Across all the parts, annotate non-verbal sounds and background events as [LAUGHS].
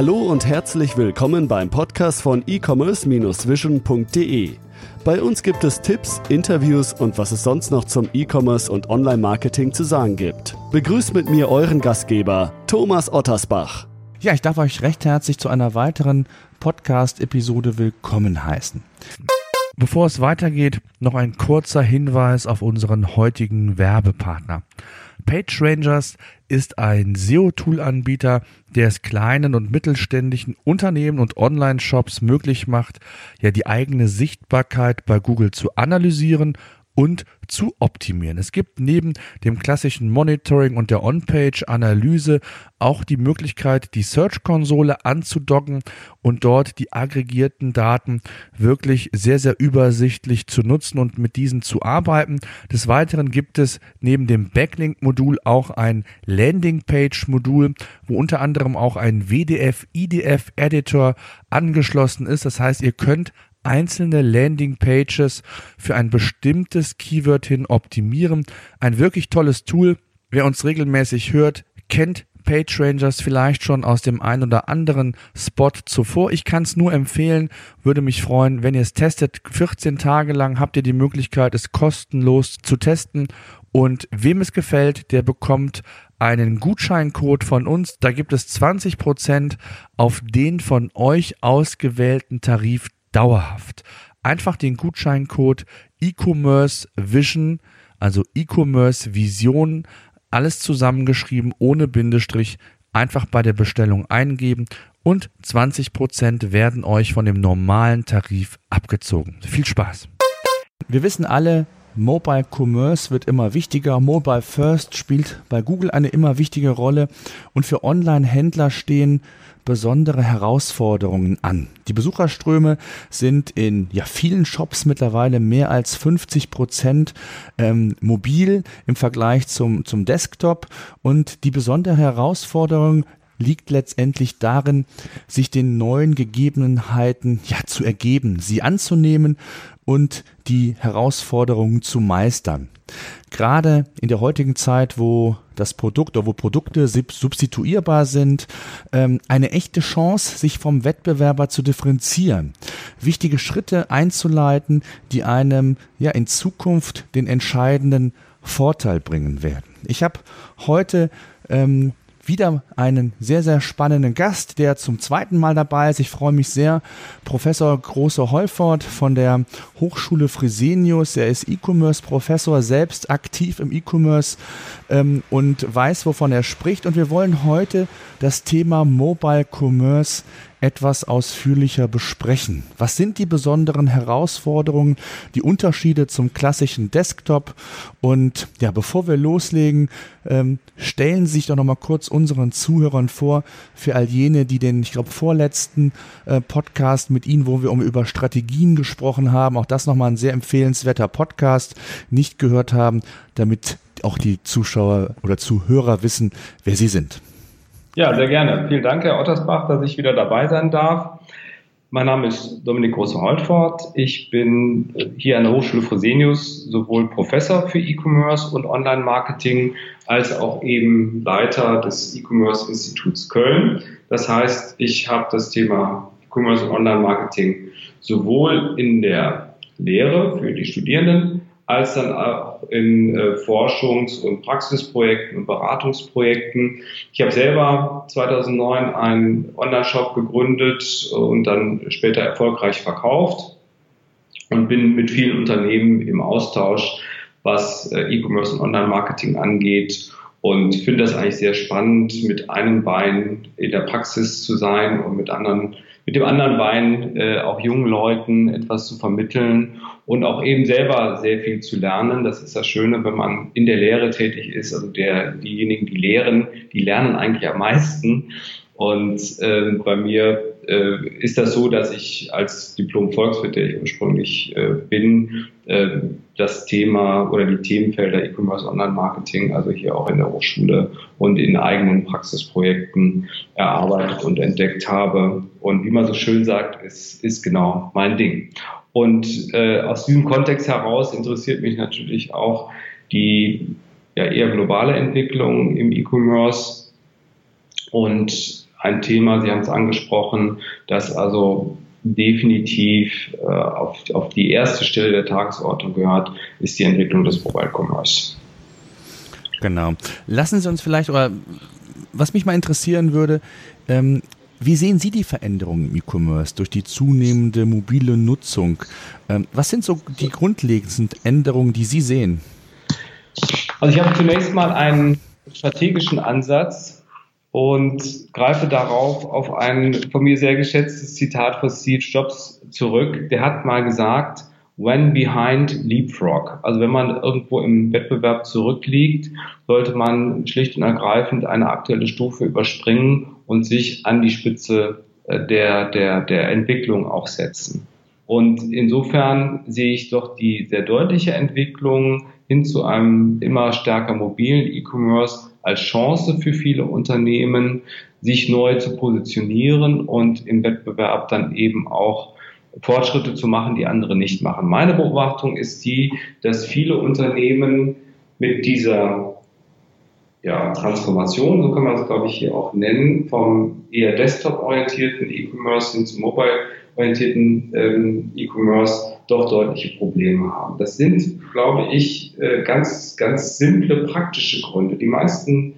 Hallo und herzlich willkommen beim Podcast von e-commerce-vision.de. Bei uns gibt es Tipps, Interviews und was es sonst noch zum E-Commerce und Online-Marketing zu sagen gibt. Begrüßt mit mir euren Gastgeber, Thomas Ottersbach. Ja, ich darf euch recht herzlich zu einer weiteren Podcast-Episode willkommen heißen. Bevor es weitergeht, noch ein kurzer Hinweis auf unseren heutigen Werbepartner. PageRangers ist ein SEO-Tool-Anbieter, der es kleinen und mittelständischen Unternehmen und Online-Shops möglich macht, ja die eigene Sichtbarkeit bei Google zu analysieren und zu optimieren. Es gibt neben dem klassischen Monitoring und der On-Page-Analyse auch die Möglichkeit, die Search-Konsole anzudocken und dort die aggregierten Daten wirklich sehr, sehr übersichtlich zu nutzen und mit diesen zu arbeiten. Des Weiteren gibt es neben dem Backlink-Modul auch ein Landing-Page-Modul, wo unter anderem auch ein WDF-IDF-Editor angeschlossen ist. Das heißt, ihr könnt einzelne Landing-Pages für ein bestimmtes Keyword hin optimieren. Ein wirklich tolles Tool. Wer uns regelmäßig hört, kennt PageRangers vielleicht schon aus dem ein oder anderen Spot zuvor. Ich kann es nur empfehlen, würde mich freuen, wenn ihr es testet. 14 Tage lang habt ihr die Möglichkeit, es kostenlos zu testen. Und wem es gefällt, der bekommt einen Gutscheincode von uns. Da gibt es 20% auf den von euch ausgewählten Tarif dauerhaft. Einfach den Gutscheincode E-Commerce Vision, also E-Commerce Vision, alles zusammengeschrieben ohne Bindestrich, einfach bei der Bestellung eingeben und 20% werden euch von dem normalen Tarif abgezogen. Viel Spaß! Wir wissen alle, Mobile Commerce wird immer wichtiger. Mobile First spielt bei Google eine immer wichtige Rolle und für Online-Händler stehen besondere Herausforderungen an. Die Besucherströme sind in ja, vielen Shops mittlerweile mehr als 50 Prozent ähm, mobil im Vergleich zum, zum Desktop. Und die besondere Herausforderung liegt letztendlich darin, sich den neuen Gegebenheiten ja zu ergeben, sie anzunehmen und die Herausforderungen zu meistern. Gerade in der heutigen Zeit, wo das Produkt oder wo Produkte substituierbar sind, ähm, eine echte Chance, sich vom Wettbewerber zu differenzieren, wichtige Schritte einzuleiten, die einem ja in Zukunft den entscheidenden Vorteil bringen werden. Ich habe heute ähm, wieder einen sehr, sehr spannenden Gast, der zum zweiten Mal dabei ist. Ich freue mich sehr. Professor Große Holford von der Hochschule Fresenius. Er ist E-Commerce-Professor, selbst aktiv im E-Commerce ähm, und weiß, wovon er spricht. Und wir wollen heute das Thema Mobile Commerce etwas ausführlicher besprechen. Was sind die besonderen Herausforderungen, die Unterschiede zum klassischen Desktop? Und ja, bevor wir loslegen, ähm, stellen Sie sich doch noch mal kurz unseren Zuhörern vor, für all jene, die den, ich glaube, vorletzten äh, Podcast mit Ihnen, wo wir um über Strategien gesprochen haben, auch das nochmal ein sehr empfehlenswerter Podcast, nicht gehört haben, damit auch die Zuschauer oder Zuhörer wissen, wer Sie sind. Ja, sehr gerne. Vielen Dank, Herr Ottersbach, dass ich wieder dabei sein darf. Mein Name ist Dominik Große-Holtfort. Ich bin hier an der Hochschule Fresenius sowohl Professor für E-Commerce und Online-Marketing als auch eben Leiter des E-Commerce-Instituts Köln. Das heißt, ich habe das Thema E-Commerce und Online-Marketing sowohl in der Lehre für die Studierenden als dann auch in äh, Forschungs- und Praxisprojekten und Beratungsprojekten. Ich habe selber 2009 einen Online-Shop gegründet und dann später erfolgreich verkauft und bin mit vielen Unternehmen im Austausch, was äh, E-Commerce und Online-Marketing angeht und finde das eigentlich sehr spannend, mit einem Bein in der Praxis zu sein und mit anderen mit dem anderen Bein äh, auch jungen Leuten etwas zu vermitteln und auch eben selber sehr viel zu lernen. Das ist das Schöne, wenn man in der Lehre tätig ist. Also der, diejenigen, die lehren, die lernen eigentlich am meisten. Und äh, bei mir äh, ist das so, dass ich als Diplom-Volkswirt, der ich ursprünglich äh, bin, äh, das Thema oder die Themenfelder E-Commerce, Online-Marketing, also hier auch in der Hochschule und in eigenen Praxisprojekten erarbeitet und entdeckt habe. Und wie man so schön sagt, es ist genau mein Ding. Und äh, aus diesem Kontext heraus interessiert mich natürlich auch die ja, eher globale Entwicklung im E-Commerce und ein Thema, Sie haben es angesprochen, das also definitiv äh, auf, auf die erste Stelle der Tagesordnung gehört, ist die Entwicklung des Mobile Commerce. Genau. Lassen Sie uns vielleicht, oder was mich mal interessieren würde, ähm, wie sehen Sie die Veränderungen im E-Commerce durch die zunehmende mobile Nutzung? Ähm, was sind so die grundlegenden Änderungen, die Sie sehen? Also ich habe zunächst mal einen strategischen Ansatz und greife darauf auf ein von mir sehr geschätztes Zitat von Steve Jobs zurück. Der hat mal gesagt, when behind leapfrog. Also wenn man irgendwo im Wettbewerb zurückliegt, sollte man schlicht und ergreifend eine aktuelle Stufe überspringen und sich an die Spitze äh, der, der, der Entwicklung auch setzen. Und insofern sehe ich doch die sehr deutliche Entwicklung hin zu einem immer stärker mobilen E-Commerce als Chance für viele Unternehmen, sich neu zu positionieren und im Wettbewerb dann eben auch Fortschritte zu machen, die andere nicht machen. Meine Beobachtung ist die, dass viele Unternehmen mit dieser ja, Transformation, so kann man es glaube ich hier auch nennen, vom eher desktop-orientierten E-Commerce hin zum mobile-orientierten ähm, E-Commerce doch deutliche Probleme haben. Das sind, glaube ich, äh, ganz, ganz simple praktische Gründe. Die meisten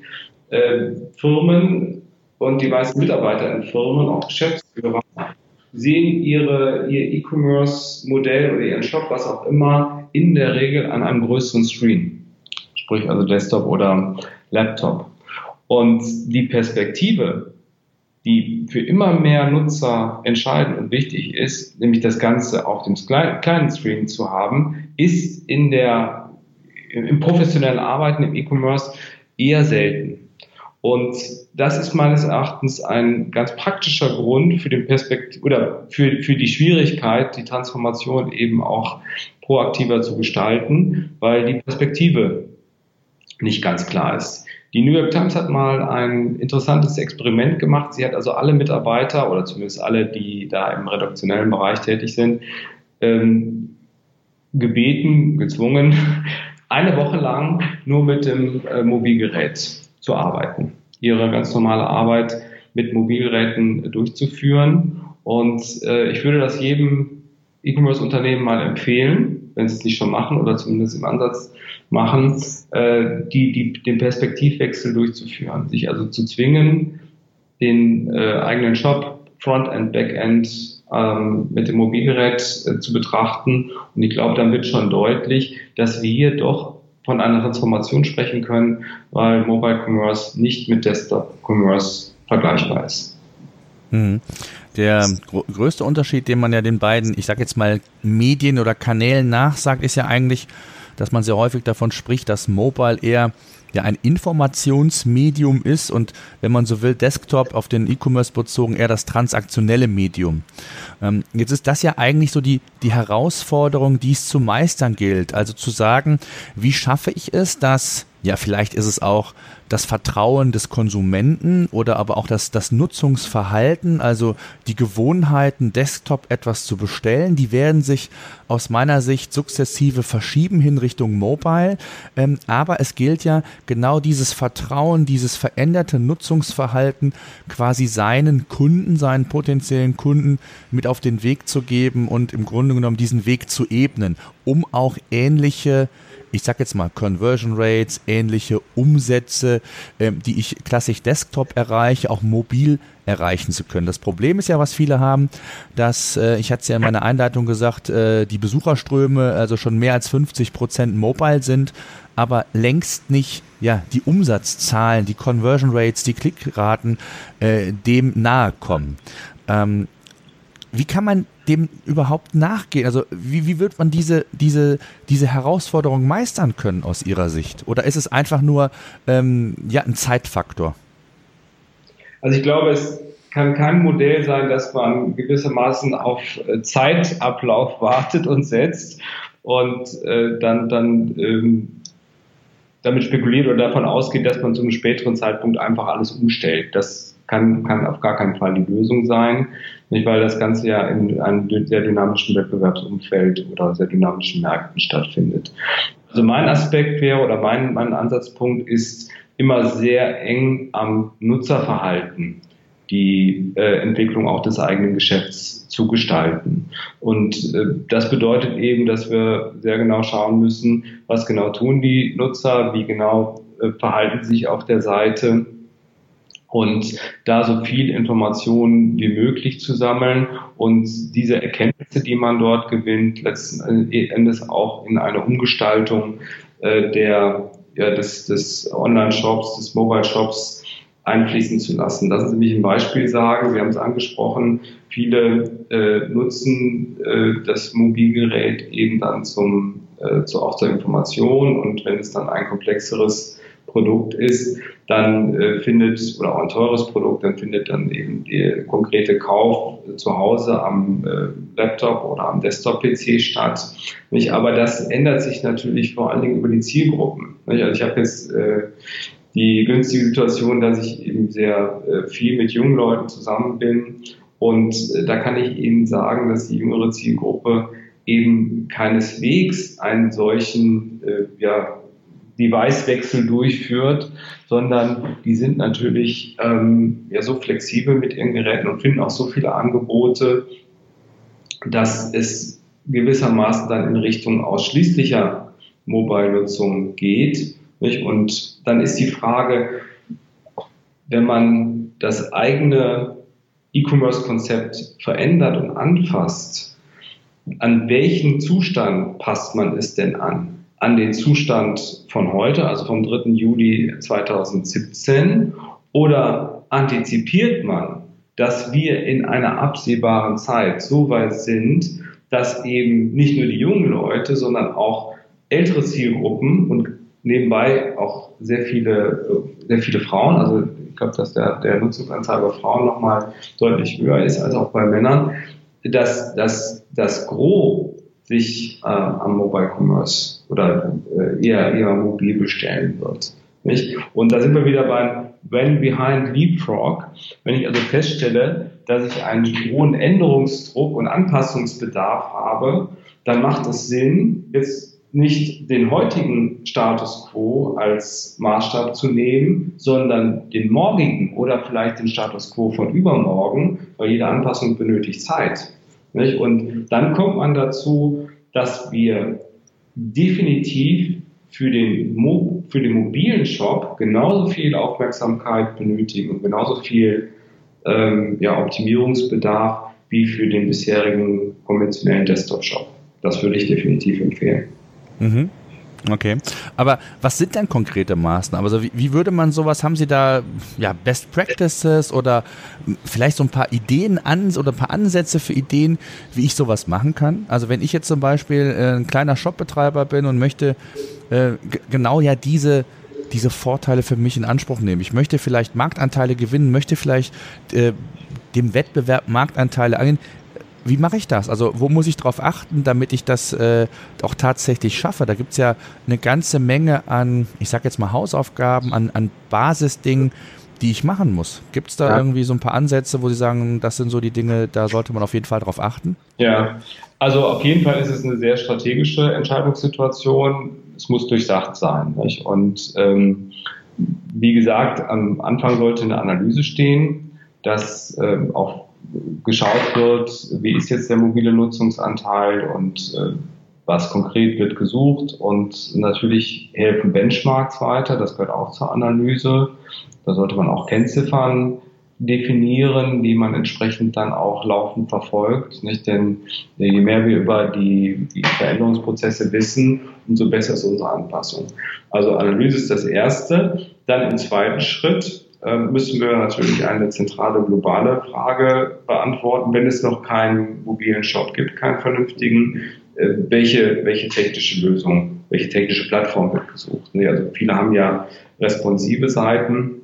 äh, Firmen und die meisten Mitarbeiter in Firmen, auch Geschäftsführer, sehen ihre, ihr E-Commerce-Modell oder ihren Shop, was auch immer, in der Regel an einem größeren Screen. Sprich also Desktop oder Laptop. Und die Perspektive, die für immer mehr Nutzer entscheidend und wichtig ist, nämlich das Ganze auf dem kleinen Screen zu haben, ist in der, im professionellen Arbeiten im E-Commerce eher selten. Und das ist meines Erachtens ein ganz praktischer Grund für den Perspekt oder für, für die Schwierigkeit, die Transformation eben auch proaktiver zu gestalten, weil die Perspektive nicht ganz klar ist. Die New York Times hat mal ein interessantes Experiment gemacht. Sie hat also alle Mitarbeiter oder zumindest alle, die da im redaktionellen Bereich tätig sind, ähm, gebeten, gezwungen, [LAUGHS] eine Woche lang nur mit dem äh, Mobilgerät zu arbeiten, ihre ganz normale Arbeit mit Mobilgeräten durchzuführen. Und äh, ich würde das jedem E-Commerce-Unternehmen mal empfehlen, wenn sie es nicht schon machen oder zumindest im Ansatz machen, äh, die, die, den Perspektivwechsel durchzuführen, sich also zu zwingen, den äh, eigenen Shop, Frontend, Backend ähm, mit dem Mobilgerät äh, zu betrachten. Und ich glaube, dann wird schon deutlich, dass wir hier doch von einer Transformation sprechen können, weil Mobile Commerce nicht mit Desktop Commerce vergleichbar ist. Hm. Der gr größte Unterschied, den man ja den beiden, ich sage jetzt mal Medien oder Kanälen nachsagt, ist ja eigentlich, dass man sehr häufig davon spricht, dass Mobile eher ja ein Informationsmedium ist und wenn man so will, Desktop auf den E-Commerce bezogen eher das transaktionelle Medium. Ähm, jetzt ist das ja eigentlich so die, die Herausforderung, die es zu meistern gilt. Also zu sagen, wie schaffe ich es, dass ja, vielleicht ist es auch das Vertrauen des Konsumenten oder aber auch das, das Nutzungsverhalten, also die Gewohnheiten, Desktop etwas zu bestellen, die werden sich aus meiner Sicht sukzessive verschieben hin Richtung Mobile. Ähm, aber es gilt ja genau dieses Vertrauen, dieses veränderte Nutzungsverhalten quasi seinen Kunden, seinen potenziellen Kunden mit auf den Weg zu geben und im Grunde genommen diesen Weg zu ebnen, um auch ähnliche ich sag jetzt mal Conversion Rates, ähnliche Umsätze, ähm, die ich klassisch Desktop erreiche, auch mobil erreichen zu können. Das Problem ist ja, was viele haben, dass, äh, ich hatte es ja in meiner Einleitung gesagt, äh, die Besucherströme also schon mehr als 50 Prozent mobile sind, aber längst nicht ja, die Umsatzzahlen, die Conversion Rates, die Klickraten äh, dem nahe kommen. Ähm, wie kann man dem überhaupt nachgehen? Also wie, wie wird man diese, diese, diese Herausforderung meistern können aus Ihrer Sicht? Oder ist es einfach nur ähm, ja, ein Zeitfaktor? Also ich glaube, es kann kein Modell sein, dass man gewissermaßen auf äh, Zeitablauf [LAUGHS] wartet und setzt und äh, dann, dann ähm, damit spekuliert oder davon ausgeht, dass man zu einem späteren Zeitpunkt einfach alles umstellt. Das kann, kann auf gar keinen Fall die Lösung sein, nicht weil das Ganze ja in einem sehr dynamischen Wettbewerbsumfeld oder sehr dynamischen Märkten stattfindet. Also mein Aspekt wäre oder mein, mein Ansatzpunkt ist immer sehr eng am Nutzerverhalten die äh, Entwicklung auch des eigenen Geschäfts zu gestalten. Und äh, das bedeutet eben, dass wir sehr genau schauen müssen, was genau tun die Nutzer, wie genau äh, verhalten sich auf der Seite und da so viel Informationen wie möglich zu sammeln und diese Erkenntnisse, die man dort gewinnt, letzten Endes auch in eine Umgestaltung äh, der, ja, des, des Online-Shops, des Mobile-Shops einfließen zu lassen. Lassen Sie mich ein Beispiel sagen. Sie haben es angesprochen. Viele äh, nutzen äh, das Mobilgerät eben dann zum, äh, zu, auch zur Information und wenn es dann ein komplexeres Produkt ist, dann äh, findet, oder auch ein teures Produkt, dann findet dann eben der konkrete Kauf zu Hause am äh, Laptop oder am Desktop-PC statt. Nicht? Aber das ändert sich natürlich vor allen Dingen über die Zielgruppen. Nicht? Also ich habe jetzt äh, die günstige Situation, dass ich eben sehr äh, viel mit jungen Leuten zusammen bin. Und äh, da kann ich Ihnen sagen, dass die jüngere Zielgruppe eben keineswegs einen solchen ja, Device-Wechsel durchführt, sondern die sind natürlich ähm, ja so flexibel mit ihren Geräten und finden auch so viele Angebote, dass es gewissermaßen dann in Richtung ausschließlicher Mobile-Nutzung geht. Nicht? Und dann ist die Frage, wenn man das eigene E-Commerce-Konzept verändert und anfasst, an welchen Zustand passt man es denn an? an den Zustand von heute, also vom 3. Juli 2017? Oder antizipiert man, dass wir in einer absehbaren Zeit so weit sind, dass eben nicht nur die jungen Leute, sondern auch ältere Zielgruppen und nebenbei auch sehr viele, sehr viele Frauen, also ich glaube, dass der, der Nutzungsanzahl bei Frauen nochmal deutlich höher ist als auch bei Männern, dass, dass das Gros sich äh, am Mobile Commerce oder äh, eher, eher mobil bestellen wird. Nicht? Und da sind wir wieder beim When Behind Leapfrog. Wenn ich also feststelle, dass ich einen hohen Änderungsdruck und Anpassungsbedarf habe, dann macht es Sinn, jetzt nicht den heutigen Status quo als Maßstab zu nehmen, sondern den morgigen oder vielleicht den Status quo von übermorgen, weil jede Anpassung benötigt Zeit. Nicht? Und dann kommt man dazu, dass wir definitiv für den, Mo für den mobilen Shop genauso viel Aufmerksamkeit benötigen und genauso viel ähm, ja, Optimierungsbedarf wie für den bisherigen konventionellen Desktop-Shop. Das würde ich definitiv empfehlen. Mhm. Okay. Aber was sind denn konkrete Maßnahmen? Also wie, wie, würde man sowas, haben Sie da ja, Best Practices oder vielleicht so ein paar Ideen an oder ein paar Ansätze für Ideen, wie ich sowas machen kann? Also wenn ich jetzt zum Beispiel äh, ein kleiner Shopbetreiber bin und möchte äh, genau ja diese diese Vorteile für mich in Anspruch nehmen. Ich möchte vielleicht Marktanteile gewinnen, möchte vielleicht äh, dem Wettbewerb Marktanteile angehen wie mache ich das? Also wo muss ich darauf achten, damit ich das äh, auch tatsächlich schaffe? Da gibt es ja eine ganze Menge an, ich sage jetzt mal Hausaufgaben, an, an Basisdingen, die ich machen muss. Gibt es da ja. irgendwie so ein paar Ansätze, wo Sie sagen, das sind so die Dinge, da sollte man auf jeden Fall darauf achten? Ja, also auf jeden Fall ist es eine sehr strategische Entscheidungssituation. Es muss durchdacht sein. Nicht? Und ähm, wie gesagt, am Anfang sollte eine Analyse stehen, dass ähm, auch geschaut wird, wie ist jetzt der mobile Nutzungsanteil und äh, was konkret wird gesucht und natürlich helfen Benchmarks weiter, das gehört auch zur Analyse. Da sollte man auch Kennziffern definieren, die man entsprechend dann auch laufend verfolgt. Nicht? Denn je mehr wir über die, die Veränderungsprozesse wissen, umso besser ist unsere Anpassung. Also Analyse ist das Erste. Dann im zweiten Schritt müssen wir natürlich eine zentrale globale Frage beantworten, wenn es noch keinen mobilen Shop gibt, keinen vernünftigen, äh, welche, welche technische Lösung, welche technische Plattform wird gesucht. Also viele haben ja responsive Seiten.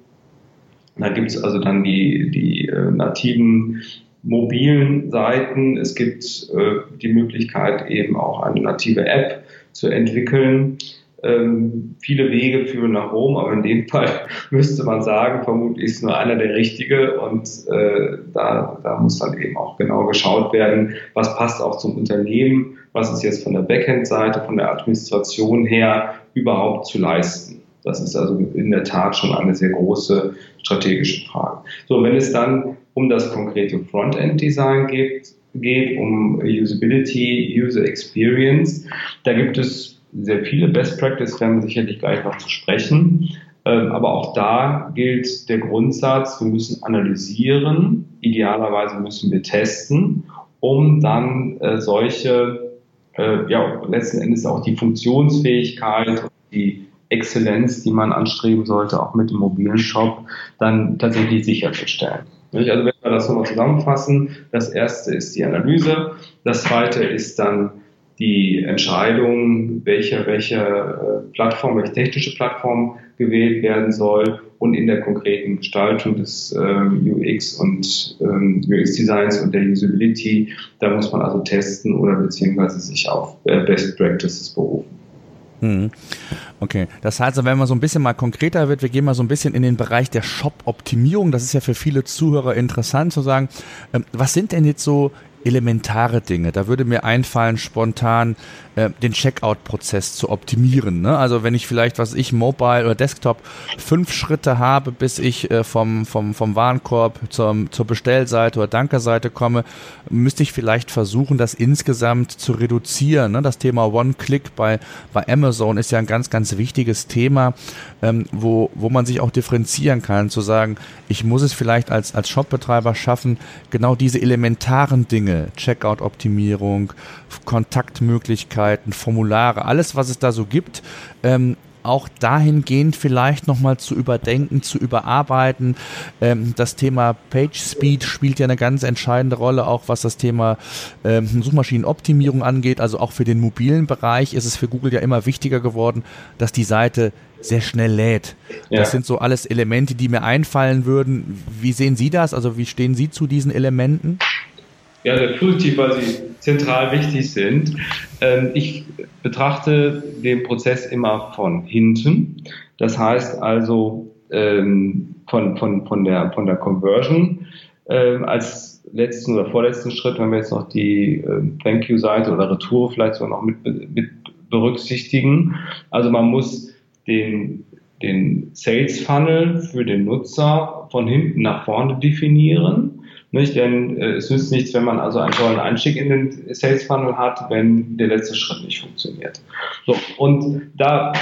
Da gibt es also dann die, die äh, nativen mobilen Seiten. Es gibt äh, die Möglichkeit, eben auch eine native App zu entwickeln. Ähm, viele Wege führen nach Rom, aber in dem Fall [LAUGHS] müsste man sagen, vermutlich ist nur einer der richtige und äh, da, da muss dann eben auch genau geschaut werden, was passt auch zum Unternehmen, was ist jetzt von der Backend-Seite, von der Administration her überhaupt zu leisten. Das ist also in der Tat schon eine sehr große strategische Frage. So, wenn es dann um das konkrete Frontend-Design geht, geht, um Usability, User Experience. Da gibt es sehr viele Best Practice, werden wir sicherlich gleich noch zu sprechen. Ähm, aber auch da gilt der Grundsatz, wir müssen analysieren, idealerweise müssen wir testen, um dann äh, solche, äh, ja, letzten Endes auch die Funktionsfähigkeit, die Exzellenz, die man anstreben sollte, auch mit dem mobilen Shop, dann tatsächlich sicherzustellen. Also wenn wir das nochmal zusammenfassen, das erste ist die Analyse, das zweite ist dann die Entscheidung, welche, welche äh, Plattform, welche technische Plattform gewählt werden soll und in der konkreten Gestaltung des äh, UX und ähm, UX-Designs und der Usability, da muss man also testen oder beziehungsweise sich auf äh, Best Practices berufen. Hm. Okay, das heißt, wenn man so ein bisschen mal konkreter wird, wir gehen mal so ein bisschen in den Bereich der Shop-Optimierung. Das ist ja für viele Zuhörer interessant zu sagen, ähm, was sind denn jetzt so elementare Dinge. Da würde mir einfallen, spontan äh, den Checkout-Prozess zu optimieren. Ne? Also wenn ich vielleicht, was ich, Mobile oder Desktop, fünf Schritte habe, bis ich äh, vom, vom, vom Warenkorb zum, zur Bestellseite oder Dankerseite komme, müsste ich vielleicht versuchen, das insgesamt zu reduzieren. Ne? Das Thema One-Click bei, bei Amazon ist ja ein ganz, ganz wichtiges Thema, ähm, wo, wo man sich auch differenzieren kann, zu sagen, ich muss es vielleicht als, als Shopbetreiber schaffen, genau diese elementaren Dinge Dinge, Checkout-Optimierung, Kontaktmöglichkeiten, Formulare, alles, was es da so gibt, ähm, auch dahingehend vielleicht nochmal zu überdenken, zu überarbeiten. Ähm, das Thema Page Speed spielt ja eine ganz entscheidende Rolle, auch was das Thema ähm, Suchmaschinenoptimierung angeht. Also auch für den mobilen Bereich ist es für Google ja immer wichtiger geworden, dass die Seite sehr schnell lädt. Ja. Das sind so alles Elemente, die mir einfallen würden. Wie sehen Sie das? Also wie stehen Sie zu diesen Elementen? Ja, sehr positiv, weil sie zentral wichtig sind. Ähm, ich betrachte den Prozess immer von hinten. Das heißt also ähm, von, von, von, der, von der Conversion ähm, als letzten oder vorletzten Schritt, wenn wir jetzt noch die Thank You-Seite oder Retour vielleicht sogar noch mit, mit berücksichtigen. Also man muss den, den Sales Funnel für den Nutzer von hinten nach vorne definieren nicht? Denn äh, es nützt nichts, wenn man also einen tollen Einstieg in den Sales Funnel hat, wenn der letzte Schritt nicht funktioniert. So, und da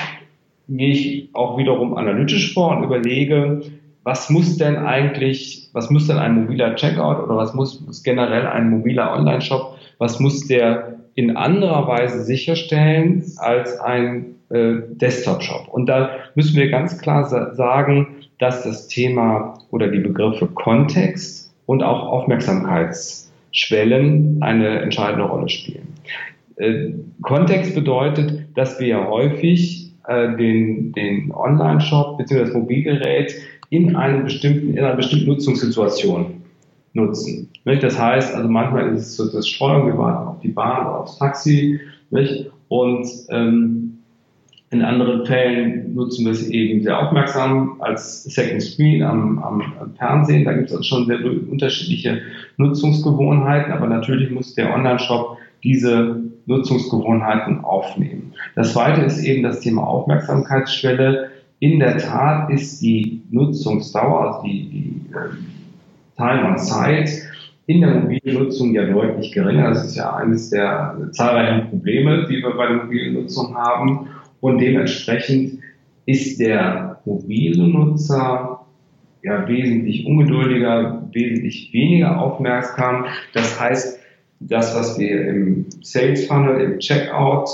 gehe ich auch wiederum analytisch vor und überlege, was muss denn eigentlich, was muss denn ein mobiler Checkout oder was muss, muss generell ein mobiler Online-Shop, was muss der in anderer Weise sicherstellen als ein äh, Desktop-Shop? Und da müssen wir ganz klar sa sagen, dass das Thema oder die Begriffe Kontext und auch Aufmerksamkeitsschwellen eine entscheidende Rolle spielen. Äh, Kontext bedeutet, dass wir häufig äh, den, den Online-Shop bzw. das Mobilgerät in, einem bestimmten, in einer bestimmten Nutzungssituation nutzen. Nicht? Das heißt, also manchmal ist es so das Streuung, wir warten auf die Bahn oder aufs Taxi nicht? und ähm, in anderen Fällen nutzen wir es eben sehr aufmerksam als Second Screen am, am, Fernsehen. Da gibt es also schon sehr unterschiedliche Nutzungsgewohnheiten, aber natürlich muss der Online-Shop diese Nutzungsgewohnheiten aufnehmen. Das zweite ist eben das Thema Aufmerksamkeitsschwelle. In der Tat ist die Nutzungsdauer, also die, die äh, Time on Site, in der mobilen Nutzung ja deutlich geringer. Das ist ja eines der zahlreichen Probleme, die wir bei der mobilen Nutzung haben. Und dementsprechend ist der mobile Nutzer ja wesentlich ungeduldiger, wesentlich weniger aufmerksam. Das heißt, das, was wir im Sales Funnel, im Checkout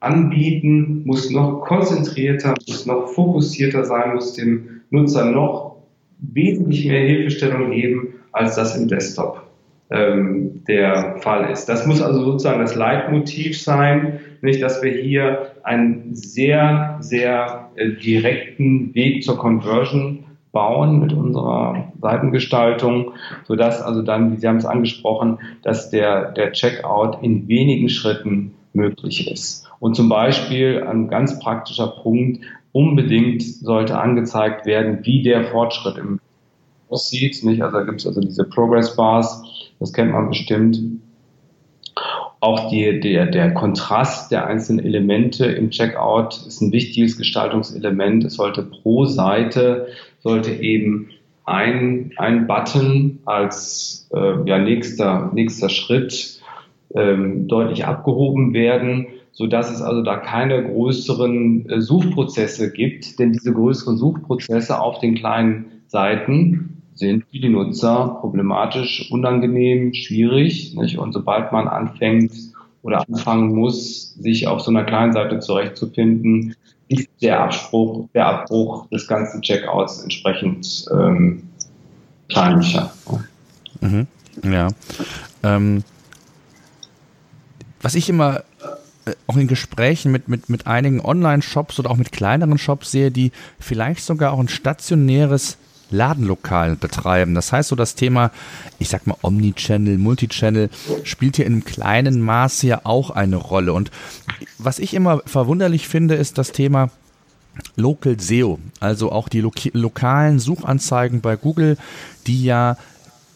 anbieten, muss noch konzentrierter, muss noch fokussierter sein, muss dem Nutzer noch wesentlich mehr Hilfestellung geben, als das im Desktop ähm, der Fall ist. Das muss also sozusagen das Leitmotiv sein, nicht, dass wir hier einen sehr, sehr äh, direkten Weg zur Conversion bauen mit unserer Seitengestaltung, sodass also dann, wie Sie haben es angesprochen, dass der, der Checkout in wenigen Schritten möglich ist. Und zum Beispiel ein ganz praktischer Punkt, unbedingt sollte angezeigt werden, wie der Fortschritt im aussieht. Nicht? Also da gibt es also diese Progress Bars, das kennt man bestimmt. Auch die, der, der Kontrast der einzelnen Elemente im Checkout ist ein wichtiges Gestaltungselement. Es sollte pro Seite sollte eben ein, ein Button als äh, ja, nächster, nächster Schritt ähm, deutlich abgehoben werden, so dass es also da keine größeren äh, Suchprozesse gibt, denn diese größeren Suchprozesse auf den kleinen Seiten sind für die Nutzer problematisch, unangenehm, schwierig. Nicht? Und sobald man anfängt oder anfangen muss, sich auf so einer kleinen Seite zurechtzufinden, ist der Abspruch, der Abbruch des ganzen Checkouts entsprechend ähm, kleinlicher. Mhm. Ja. Ähm, was ich immer äh, auch in Gesprächen mit, mit, mit einigen Online-Shops oder auch mit kleineren Shops sehe, die vielleicht sogar auch ein stationäres Ladenlokal betreiben. Das heißt, so das Thema, ich sag mal, Omnichannel, Multichannel spielt hier in einem kleinen Maße ja auch eine Rolle. Und was ich immer verwunderlich finde, ist das Thema Local SEO, also auch die lo lokalen Suchanzeigen bei Google, die ja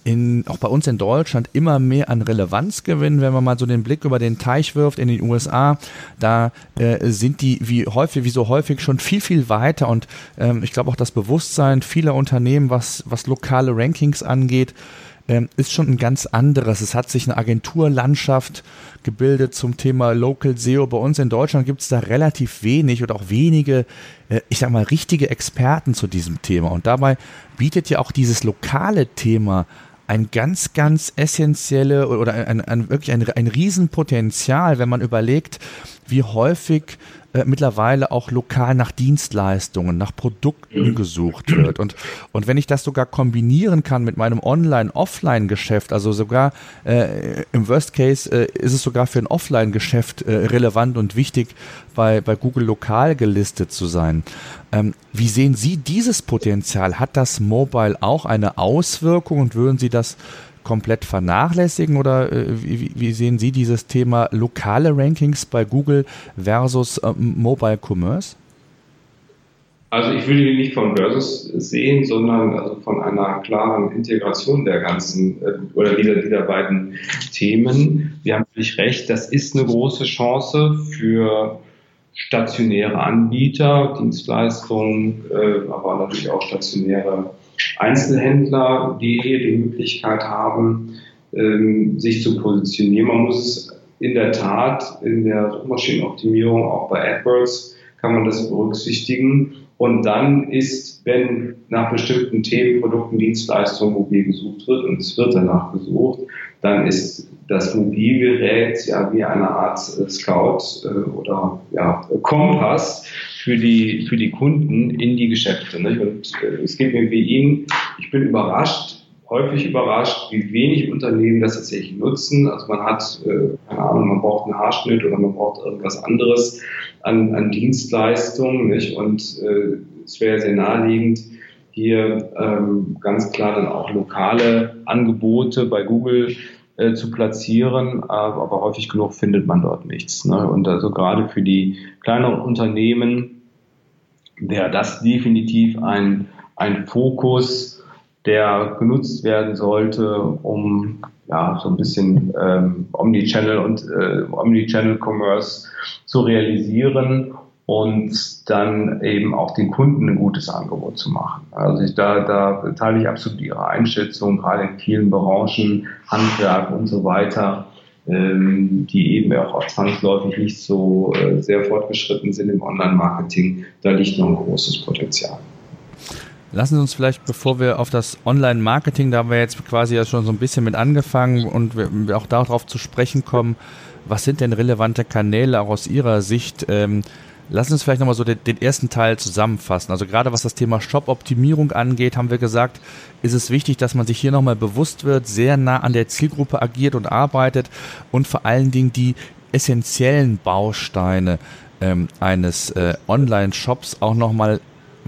in, auch bei uns in Deutschland immer mehr an Relevanz gewinnen, wenn man mal so den Blick über den Teich wirft in den USA, da äh, sind die wie häufig, wie so häufig schon viel, viel weiter und ähm, ich glaube auch das Bewusstsein vieler Unternehmen, was, was lokale Rankings angeht, ähm, ist schon ein ganz anderes. Es hat sich eine Agenturlandschaft gebildet zum Thema Local SEO. Bei uns in Deutschland gibt es da relativ wenig oder auch wenige, äh, ich sag mal, richtige Experten zu diesem Thema. Und dabei bietet ja auch dieses lokale Thema ein ganz, ganz essentielle oder ein, ein, wirklich ein, ein Riesenpotenzial, wenn man überlegt, wie häufig äh, mittlerweile auch lokal nach Dienstleistungen, nach Produkten mhm. gesucht wird. Und, und wenn ich das sogar kombinieren kann mit meinem Online-Offline-Geschäft, also sogar äh, im Worst Case äh, ist es sogar für ein Offline-Geschäft äh, relevant und wichtig, bei, bei Google lokal gelistet zu sein. Ähm, wie sehen Sie dieses Potenzial? Hat das Mobile auch eine Auswirkung und würden Sie das komplett vernachlässigen oder äh, wie, wie, sehen Sie dieses Thema lokale Rankings bei Google versus äh, Mobile Commerce? Also ich würde die nicht von Versus sehen, sondern also von einer klaren Integration der ganzen äh, oder dieser, dieser beiden Themen. Wir haben völlig recht, das ist eine große Chance für stationäre Anbieter, Dienstleistungen, äh, aber natürlich auch stationäre Einzelhändler, die die Möglichkeit haben, ähm, sich zu positionieren. Man muss es in der Tat in der Suchmaschinenoptimierung, auch bei AdWords, kann man das berücksichtigen. Und dann ist, wenn nach bestimmten Themen, Produkten, Dienstleistungen mobil gesucht wird, und es wird danach gesucht, dann ist das Mobilgerät ja wie eine Art Scout äh, oder ja, Kompass für die, für die Kunden in die Geschäfte. Nicht? Und äh, es geht mir wie Ihnen, ich bin überrascht, häufig überrascht, wie wenig Unternehmen das tatsächlich nutzen. Also man hat, äh, keine Ahnung, man braucht einen Haarschnitt oder man braucht irgendwas anderes an, an Dienstleistungen. Nicht? Und äh, es wäre sehr naheliegend, hier ähm, ganz klar dann auch lokale Angebote bei Google äh, zu platzieren, aber, häufig genug findet man dort nichts. Ne? Und also gerade für die kleineren Unternehmen wäre das definitiv ein, ein Fokus, der genutzt werden sollte, um ja, so ein bisschen ähm, Omnichannel und äh, Omnichannel Commerce zu realisieren und dann eben auch den Kunden ein gutes Angebot zu machen. Also ich, da, da teile ich absolut Ihre Einschätzung, gerade in vielen Branchen, Handwerk und so weiter, ähm, die eben auch zwangsläufig nicht so äh, sehr fortgeschritten sind im Online-Marketing. Da liegt noch ein großes Potenzial. Lassen Sie uns vielleicht, bevor wir auf das Online-Marketing, da haben wir jetzt quasi ja schon so ein bisschen mit angefangen und wir auch darauf zu sprechen kommen, was sind denn relevante Kanäle auch aus Ihrer Sicht, ähm, Lass uns vielleicht nochmal so den, den, ersten Teil zusammenfassen. Also gerade was das Thema Shop-Optimierung angeht, haben wir gesagt, ist es wichtig, dass man sich hier nochmal bewusst wird, sehr nah an der Zielgruppe agiert und arbeitet und vor allen Dingen die essentiellen Bausteine ähm, eines äh, Online-Shops auch nochmal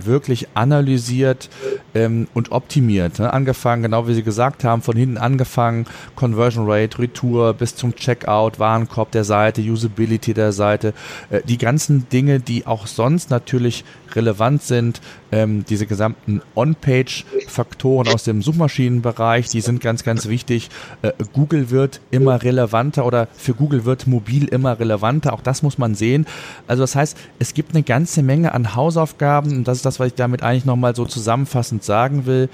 wirklich analysiert ähm, und optimiert. Ne? Angefangen, genau wie Sie gesagt haben, von hinten angefangen, Conversion Rate, Retour bis zum Checkout, Warenkorb der Seite, Usability der Seite, äh, die ganzen Dinge, die auch sonst natürlich relevant sind, ähm, diese gesamten On-Page-Faktoren aus dem Suchmaschinenbereich, die sind ganz, ganz wichtig. Äh, Google wird immer relevanter oder für Google wird mobil immer relevanter. Auch das muss man sehen. Also das heißt, es gibt eine ganze Menge an Hausaufgaben und das ist das was ich damit eigentlich nochmal so zusammenfassend sagen will,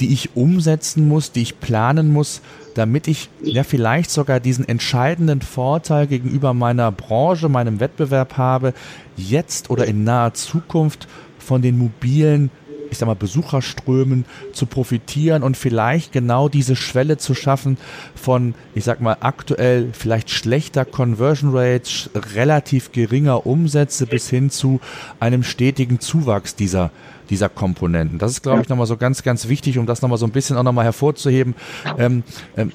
die ich umsetzen muss, die ich planen muss, damit ich ja vielleicht sogar diesen entscheidenden Vorteil gegenüber meiner Branche, meinem Wettbewerb habe, jetzt oder in naher Zukunft von den mobilen ich sag mal, Besucherströmen zu profitieren und vielleicht genau diese Schwelle zu schaffen von, ich sag mal, aktuell vielleicht schlechter Conversion Rates, relativ geringer Umsätze bis hin zu einem stetigen Zuwachs dieser dieser Komponenten. Das ist, glaube ich, nochmal so ganz, ganz wichtig, um das nochmal so ein bisschen auch nochmal hervorzuheben. Ähm, ähm,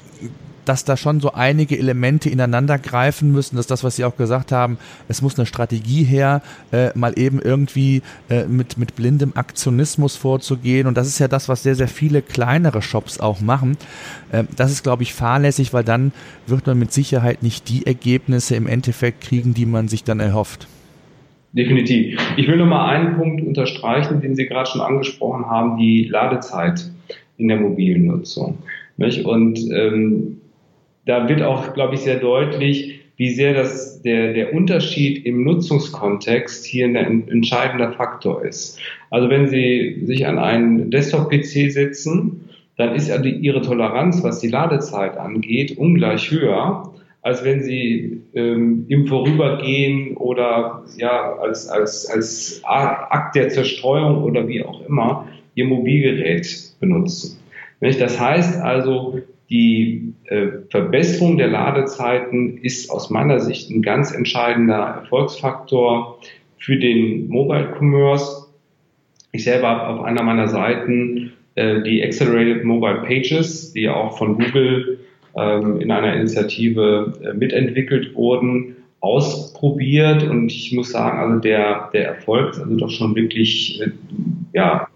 dass da schon so einige Elemente ineinander greifen müssen. Das ist das, was Sie auch gesagt haben. Es muss eine Strategie her, äh, mal eben irgendwie äh, mit, mit blindem Aktionismus vorzugehen. Und das ist ja das, was sehr, sehr viele kleinere Shops auch machen. Äh, das ist, glaube ich, fahrlässig, weil dann wird man mit Sicherheit nicht die Ergebnisse im Endeffekt kriegen, die man sich dann erhofft. Definitiv. Ich will noch mal einen Punkt unterstreichen, den Sie gerade schon angesprochen haben, die Ladezeit in der mobilen Nutzung. Und ähm, da wird auch, glaube ich, sehr deutlich, wie sehr das, der, der Unterschied im Nutzungskontext hier ein entscheidender Faktor ist. Also wenn Sie sich an einen Desktop-PC setzen, dann ist also Ihre Toleranz, was die Ladezeit angeht, ungleich höher, als wenn Sie ähm, im Vorübergehen oder ja als, als, als Akt der Zerstreuung oder wie auch immer Ihr Mobilgerät benutzen. Das heißt also, die äh, Verbesserung der Ladezeiten ist aus meiner Sicht ein ganz entscheidender Erfolgsfaktor für den Mobile Commerce. Ich selber habe auf einer meiner Seiten äh, die Accelerated Mobile Pages, die auch von Google ähm, in einer Initiative äh, mitentwickelt wurden, ausprobiert und ich muss sagen, also der, der Erfolg ist also doch schon wirklich äh, ja,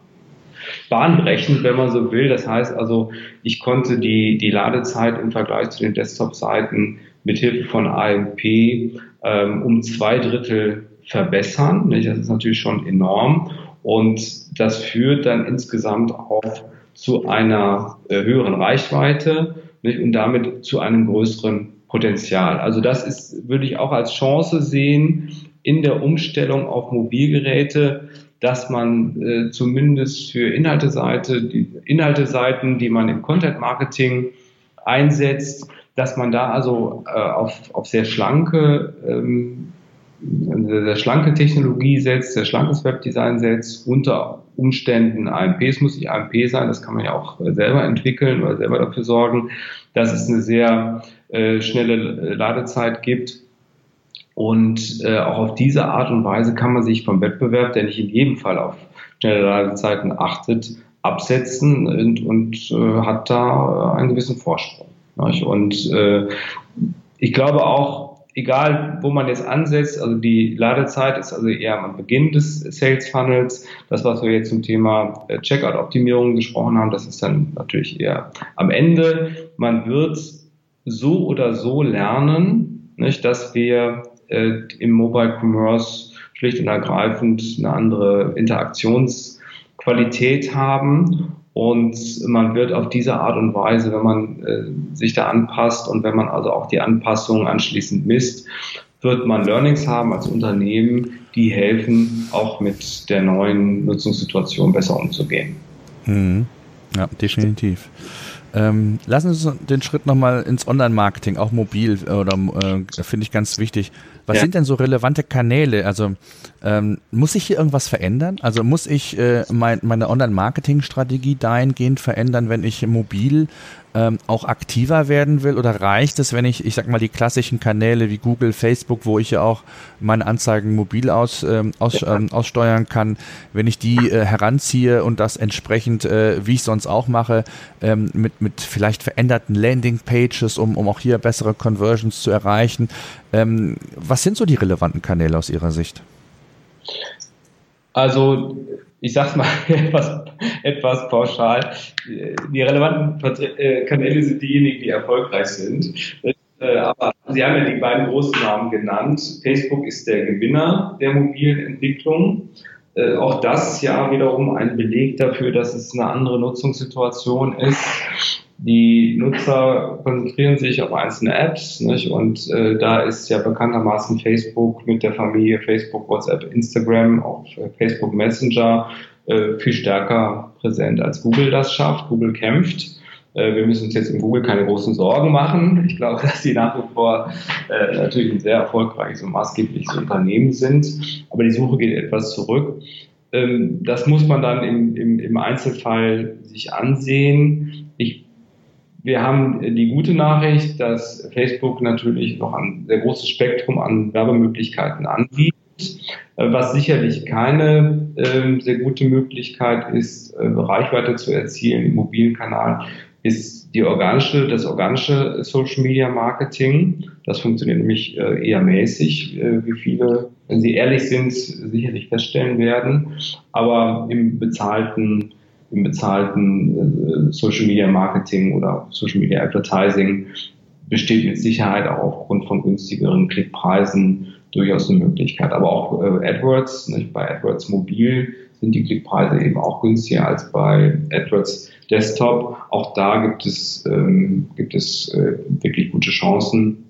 bahnbrechend, wenn man so will. Das heißt also, ich konnte die, die Ladezeit im Vergleich zu den Desktop-Seiten mit Hilfe von AMP ähm, um zwei Drittel verbessern. Das ist natürlich schon enorm. Und das führt dann insgesamt auch zu einer äh, höheren Reichweite nicht? und damit zu einem größeren Potenzial. Also das ist, würde ich auch als Chance sehen in der Umstellung auf Mobilgeräte, dass man äh, zumindest für Inhalteseite, die Inhalteseiten, die man im Content Marketing einsetzt, dass man da also äh, auf, auf sehr schlanke, ähm, sehr schlanke Technologie setzt, sehr schlankes Webdesign setzt, unter Umständen AMPs muss nicht AMP sein, das kann man ja auch selber entwickeln oder selber dafür sorgen, dass es eine sehr äh, schnelle Ladezeit gibt und äh, auch auf diese Art und Weise kann man sich vom Wettbewerb, der nicht in jedem Fall auf schnelle Ladezeiten achtet, absetzen und, und äh, hat da einen gewissen Vorsprung. Nicht? Und äh, ich glaube auch, egal wo man jetzt ansetzt, also die Ladezeit ist also eher am Beginn des Sales Funnels. Das, was wir jetzt zum Thema äh, Checkout-Optimierung gesprochen haben, das ist dann natürlich eher am Ende. Man wird so oder so lernen, nicht, dass wir äh, im Mobile Commerce schlicht und ergreifend eine andere Interaktionsqualität haben. Und man wird auf diese Art und Weise, wenn man äh, sich da anpasst und wenn man also auch die Anpassungen anschließend misst, wird man Learnings haben als Unternehmen, die helfen, auch mit der neuen Nutzungssituation besser umzugehen. Mhm. Ja, definitiv. Ähm, lassen Sie uns den Schritt nochmal ins Online-Marketing, auch mobil, oder äh, finde ich ganz wichtig. Was ja. sind denn so relevante Kanäle? Also ähm, muss sich hier irgendwas verändern? Also muss ich äh, mein, meine Online-Marketing-Strategie dahingehend verändern, wenn ich mobil ähm, auch aktiver werden will? Oder reicht es, wenn ich, ich sag mal, die klassischen Kanäle wie Google, Facebook, wo ich ja auch meine Anzeigen mobil aus, ähm, aus, ähm, aussteuern kann, wenn ich die äh, heranziehe und das entsprechend, äh, wie ich sonst auch mache, ähm, mit, mit vielleicht veränderten Landing-Pages, um, um auch hier bessere Conversions zu erreichen. Ähm, was sind so die relevanten Kanäle aus Ihrer Sicht? Also ich sag's mal [LAUGHS] etwas, etwas pauschal. Die relevanten äh, Kanäle sind diejenigen, die erfolgreich sind. Äh, aber Sie haben ja die beiden großen Namen genannt. Facebook ist der Gewinner der mobilen Entwicklung. Äh, auch das ja wiederum ein Beleg dafür, dass es eine andere Nutzungssituation ist. Die Nutzer konzentrieren sich auf einzelne Apps nicht? und äh, da ist ja bekanntermaßen Facebook mit der Familie Facebook, WhatsApp, Instagram, auch Facebook Messenger äh, viel stärker präsent, als Google das schafft. Google kämpft. Äh, wir müssen uns jetzt in Google keine großen Sorgen machen. [LAUGHS] Ich glaube, dass sie nach wie vor äh, natürlich ein sehr erfolgreiches und maßgebliches Unternehmen sind. Aber die Suche geht etwas zurück. Ähm, das muss man dann im, im, im Einzelfall sich ansehen. Ich, wir haben die gute Nachricht, dass Facebook natürlich noch ein sehr großes Spektrum an Werbemöglichkeiten anbietet. Äh, was sicherlich keine äh, sehr gute Möglichkeit ist, äh, Reichweite zu erzielen im mobilen Kanal, ist die organische, das organische Social Media Marketing. Das funktioniert nämlich äh, eher mäßig, wie viele, wenn sie ehrlich sind, sicherlich feststellen werden. Aber im bezahlten, im bezahlten äh, Social Media Marketing oder Social Media Advertising besteht mit Sicherheit auch aufgrund von günstigeren Klickpreisen durchaus eine Möglichkeit. Aber auch AdWords, nicht? bei AdWords Mobil sind die Klickpreise eben auch günstiger als bei AdWords Desktop. Auch da gibt es, ähm, gibt es äh, wirklich gute Chancen,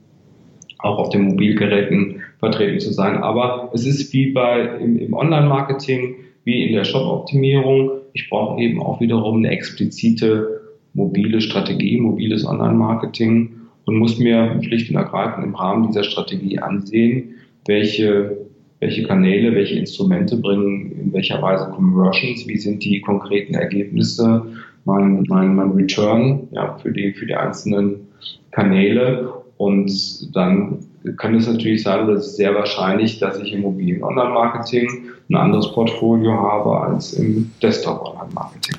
auch auf den Mobilgeräten vertreten zu sein. Aber es ist wie bei im, im Online-Marketing, wie in der Shop-Optimierung. Ich brauche eben auch wiederum eine explizite mobile Strategie, mobiles Online-Marketing und muss mir schlicht und ergreifend im Rahmen dieser Strategie ansehen, welche welche Kanäle, welche Instrumente bringen in welcher Weise Conversions, wie sind die konkreten Ergebnisse, mein, mein, mein Return ja, für, die, für die einzelnen Kanäle. Und dann kann es natürlich sein, oder es ist sehr wahrscheinlich, dass ich im mobilen Online-Marketing ein anderes Portfolio habe als im Desktop-Online-Marketing.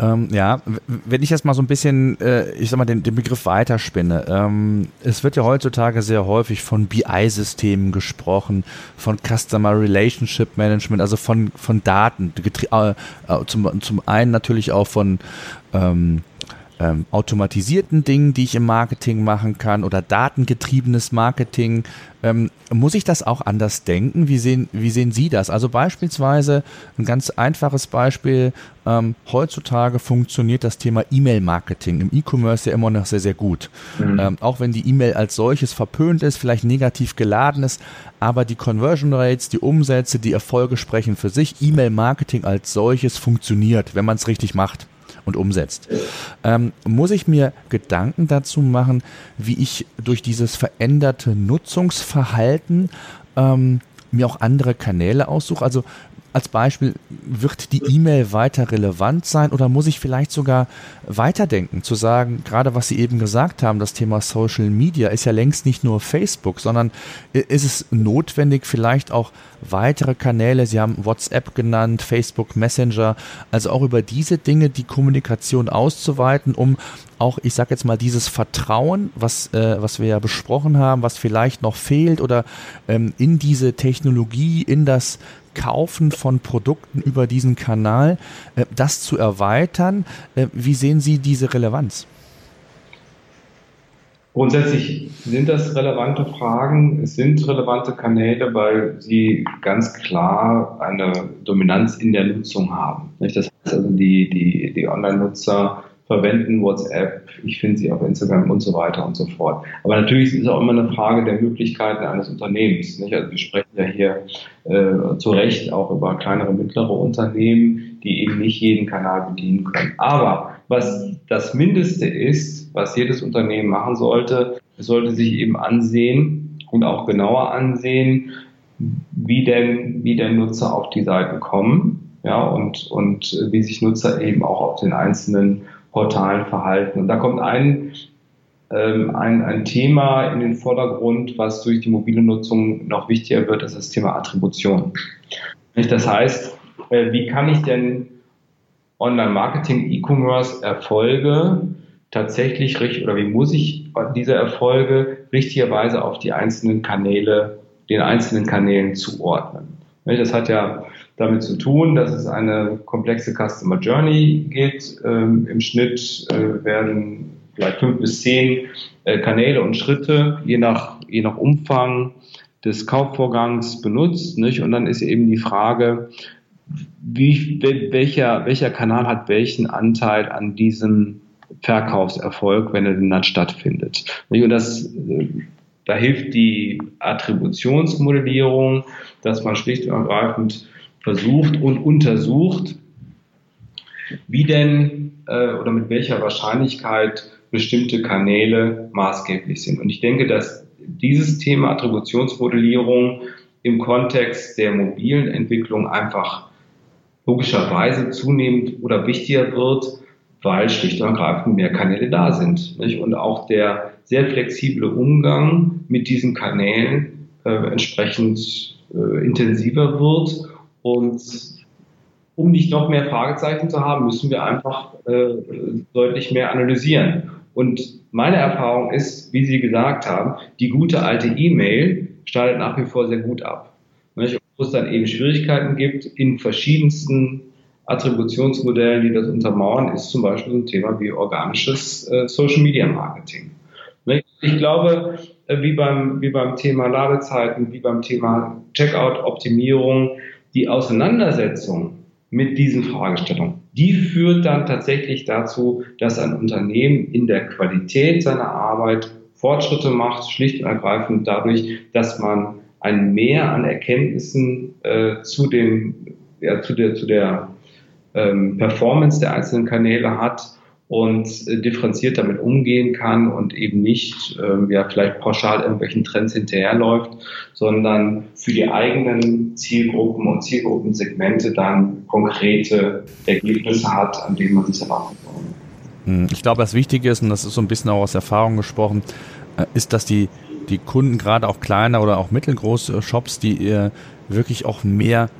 Ähm, ja, wenn ich jetzt mal so ein bisschen, äh, ich sag mal, den, den Begriff weiterspinne. Ähm, es wird ja heutzutage sehr häufig von BI-Systemen gesprochen, von Customer Relationship Management, also von, von Daten. Äh, zum, zum einen natürlich auch von ähm, ähm, automatisierten Dingen, die ich im Marketing machen kann oder datengetriebenes Marketing. Ähm, muss ich das auch anders denken? Wie sehen, wie sehen Sie das? Also beispielsweise ein ganz einfaches Beispiel. Ähm, heutzutage funktioniert das Thema E-Mail-Marketing im E-Commerce ja immer noch sehr, sehr gut. Mhm. Ähm, auch wenn die E-Mail als solches verpönt ist, vielleicht negativ geladen ist, aber die Conversion Rates, die Umsätze, die Erfolge sprechen für sich. E-Mail-Marketing als solches funktioniert, wenn man es richtig macht und umsetzt. Ähm, muss ich mir Gedanken dazu machen, wie ich durch dieses veränderte Nutzungsverhalten ähm, mir auch andere Kanäle aussuche? Also als Beispiel, wird die E-Mail weiter relevant sein oder muss ich vielleicht sogar weiterdenken, zu sagen, gerade was Sie eben gesagt haben, das Thema Social Media ist ja längst nicht nur Facebook, sondern ist es notwendig, vielleicht auch weitere Kanäle, Sie haben WhatsApp genannt, Facebook Messenger, also auch über diese Dinge die Kommunikation auszuweiten, um auch, ich sage jetzt mal, dieses Vertrauen, was, äh, was wir ja besprochen haben, was vielleicht noch fehlt oder ähm, in diese Technologie, in das Kaufen von Produkten über diesen Kanal, äh, das zu erweitern. Äh, wie sehen Sie diese Relevanz? Grundsätzlich sind das relevante Fragen. Es sind relevante Kanäle, weil sie ganz klar eine Dominanz in der Nutzung haben. Das heißt also, die, die, die Online-Nutzer verwenden WhatsApp, ich finde sie auf Instagram und so weiter und so fort. Aber natürlich ist es auch immer eine Frage der Möglichkeiten eines Unternehmens. Nicht? Also wir sprechen ja hier äh, zu Recht auch über kleinere, mittlere Unternehmen, die eben nicht jeden Kanal bedienen können. Aber was das Mindeste ist, was jedes Unternehmen machen sollte, es sollte sich eben ansehen und auch genauer ansehen, wie denn, wie denn Nutzer auf die Seiten kommen, ja, und, und wie sich Nutzer eben auch auf den einzelnen Portalen verhalten. Und da kommt ein, ähm, ein, ein Thema in den Vordergrund, was durch die mobile Nutzung noch wichtiger wird, ist das Thema Attribution. Das heißt, äh, wie kann ich denn Online-Marketing, E-Commerce-Erfolge tatsächlich richtig, oder wie muss ich diese Erfolge richtigerweise auf die einzelnen Kanäle, den einzelnen Kanälen zuordnen? Das hat ja damit zu tun, dass es eine komplexe Customer Journey gibt. Ähm, Im Schnitt äh, werden vielleicht fünf bis zehn äh, Kanäle und Schritte, je nach, je nach Umfang des Kaufvorgangs benutzt. Nicht? Und dann ist eben die Frage, wie, welcher, welcher Kanal hat welchen Anteil an diesem Verkaufserfolg, wenn er denn dann stattfindet. Und das, äh, da hilft die Attributionsmodellierung, dass man schlicht und ergreifend versucht und untersucht, wie denn äh, oder mit welcher Wahrscheinlichkeit bestimmte Kanäle maßgeblich sind. Und ich denke, dass dieses Thema Attributionsmodellierung im Kontext der mobilen Entwicklung einfach logischerweise zunehmend oder wichtiger wird, weil schlicht und ergreifend mehr Kanäle da sind. Nicht? Und auch der sehr flexible Umgang mit diesen Kanälen äh, entsprechend äh, intensiver wird. Und um nicht noch mehr Fragezeichen zu haben, müssen wir einfach äh, deutlich mehr analysieren. Und meine Erfahrung ist, wie Sie gesagt haben, die gute alte E-Mail schneidet nach wie vor sehr gut ab. Wo es dann eben Schwierigkeiten gibt in verschiedensten Attributionsmodellen, die das untermauern, ist zum Beispiel ein Thema wie organisches äh, Social Media Marketing. Ich glaube, äh, wie beim, wie beim Thema Ladezeiten, wie beim Thema Checkout-Optimierung, die Auseinandersetzung mit diesen Fragestellungen, die führt dann tatsächlich dazu, dass ein Unternehmen in der Qualität seiner Arbeit Fortschritte macht, schlicht und ergreifend dadurch, dass man ein Mehr an Erkenntnissen äh, zu, dem, ja, zu der, zu der ähm, Performance der einzelnen Kanäle hat und äh, differenziert damit umgehen kann und eben nicht äh, ja, vielleicht pauschal irgendwelchen Trends hinterherläuft, sondern für die eigenen Zielgruppen und Zielgruppensegmente dann konkrete Ergebnisse hat, an denen man sich dann auch hm, ich glaube, das Wichtige ist, und das ist so ein bisschen auch aus Erfahrung gesprochen, äh, ist, dass die, die Kunden, gerade auch kleiner oder auch mittelgroße Shops, die äh, wirklich auch mehr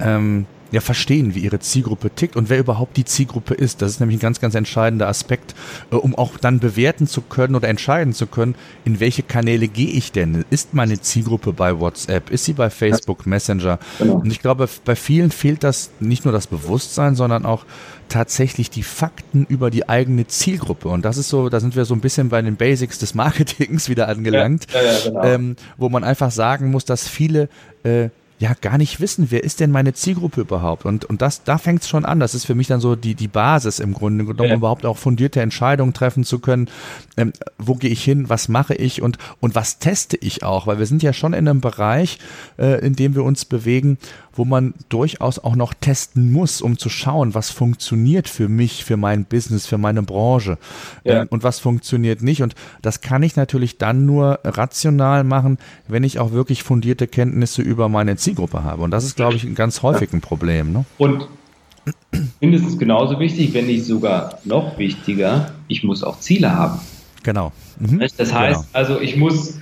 ähm, ja, verstehen, wie ihre Zielgruppe tickt und wer überhaupt die Zielgruppe ist. Das ist nämlich ein ganz, ganz entscheidender Aspekt, äh, um auch dann bewerten zu können oder entscheiden zu können, in welche Kanäle gehe ich denn? Ist meine Zielgruppe bei WhatsApp? Ist sie bei Facebook Messenger? Genau. Und ich glaube, bei vielen fehlt das nicht nur das Bewusstsein, sondern auch tatsächlich die Fakten über die eigene Zielgruppe. Und das ist so, da sind wir so ein bisschen bei den Basics des Marketings [LAUGHS] wieder angelangt, ja, ja, genau. ähm, wo man einfach sagen muss, dass viele äh, ja gar nicht wissen, wer ist denn meine Zielgruppe überhaupt? Und, und das, da fängt es schon an. Das ist für mich dann so die, die Basis im Grunde genommen, ja. um überhaupt auch fundierte Entscheidungen treffen zu können. Ähm, wo gehe ich hin? Was mache ich? Und, und was teste ich auch? Weil wir sind ja schon in einem Bereich, äh, in dem wir uns bewegen, wo man durchaus auch noch testen muss, um zu schauen, was funktioniert für mich, für mein Business, für meine Branche ja. ähm, und was funktioniert nicht. Und das kann ich natürlich dann nur rational machen, wenn ich auch wirklich fundierte Kenntnisse über meine Zielgruppe habe. Und das ist, glaube ich, ganz häufig ein Problem. Ne? Und mindestens genauso wichtig, wenn nicht sogar noch wichtiger, ich muss auch Ziele haben. Genau. Mhm. Das heißt genau. also, ich muss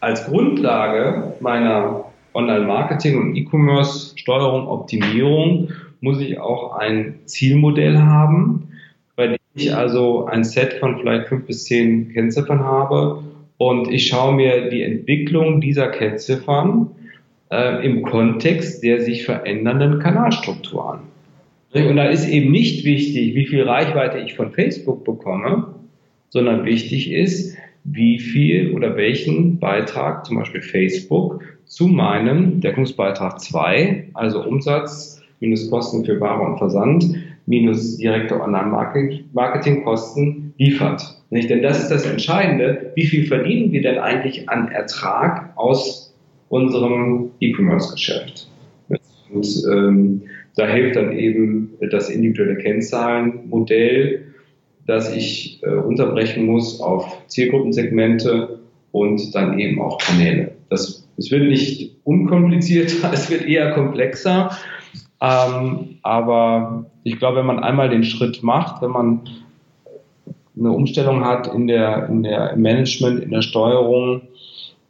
als Grundlage meiner Online-Marketing und E-Commerce, Steuerung, Optimierung, muss ich auch ein Zielmodell haben, bei dem ich also ein Set von vielleicht fünf bis zehn Kennziffern habe und ich schaue mir die Entwicklung dieser Kennziffern äh, im Kontext der sich verändernden Kanalstruktur an. Und da ist eben nicht wichtig, wie viel Reichweite ich von Facebook bekomme, sondern wichtig ist, wie viel oder welchen Beitrag zum Beispiel Facebook zu meinem Deckungsbeitrag 2, also Umsatz minus Kosten für Ware und Versand minus direkte Online-Marketing-Kosten liefert. Nicht? Denn das ist das Entscheidende. Wie viel verdienen wir denn eigentlich an Ertrag aus unserem E-Commerce-Geschäft? Und ähm, da hilft dann eben das individuelle Kennzahlenmodell, das ich äh, unterbrechen muss auf Zielgruppensegmente und dann eben auch Kanäle. Das es wird nicht unkomplizierter, [LAUGHS] es wird eher komplexer. Ähm, aber ich glaube, wenn man einmal den Schritt macht, wenn man eine Umstellung hat in der, in der Management, in der Steuerung,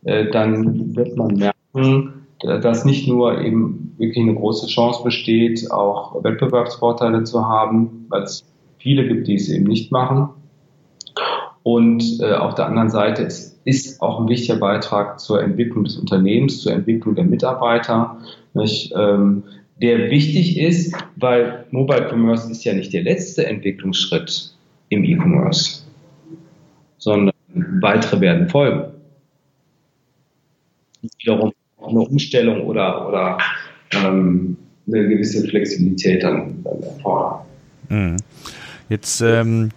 äh, dann wird man merken, dass nicht nur eben wirklich eine große Chance besteht, auch Wettbewerbsvorteile zu haben, weil es viele gibt, die es eben nicht machen. Und äh, auf der anderen Seite ist ist auch ein wichtiger Beitrag zur Entwicklung des Unternehmens, zur Entwicklung der Mitarbeiter, nicht, ähm, der wichtig ist, weil Mobile Commerce ist ja nicht der letzte Entwicklungsschritt im E-Commerce, sondern weitere werden folgen. Wiederum eine Umstellung oder, oder ähm, eine gewisse Flexibilität dann, dann erfordern. Mhm. Jetzt ähm,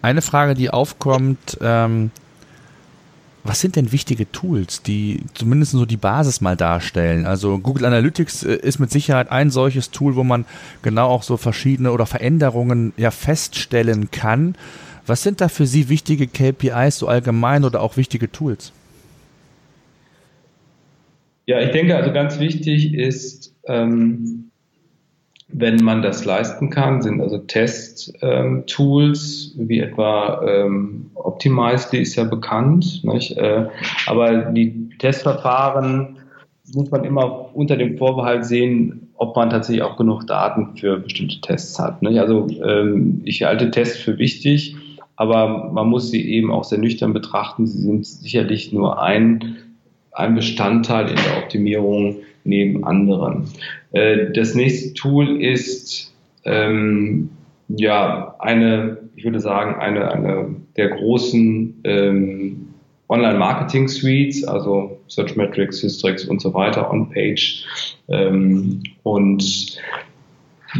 eine Frage, die aufkommt, ähm, was sind denn wichtige Tools, die zumindest so die Basis mal darstellen? Also Google Analytics äh, ist mit Sicherheit ein solches Tool, wo man genau auch so verschiedene oder Veränderungen ja feststellen kann. Was sind da für Sie wichtige KPIs so allgemein oder auch wichtige Tools? Ja, ich denke also ganz wichtig ist, ähm, wenn man das leisten kann, sind also Test-Tools, ähm, wie etwa ähm, Optimizely ist ja bekannt? Äh, aber die Testverfahren muss man immer unter dem Vorbehalt sehen, ob man tatsächlich auch genug Daten für bestimmte Tests hat. Nicht? Also ähm, ich halte Tests für wichtig, aber man muss sie eben auch sehr nüchtern betrachten. Sie sind sicherlich nur ein, ein Bestandteil in der Optimierung neben anderen. Äh, das nächste Tool ist ähm, ja eine, ich würde sagen, eine, eine der großen ähm, Online-Marketing-Suites, also Searchmetrics, Hystrix und so weiter, On-Page ähm, und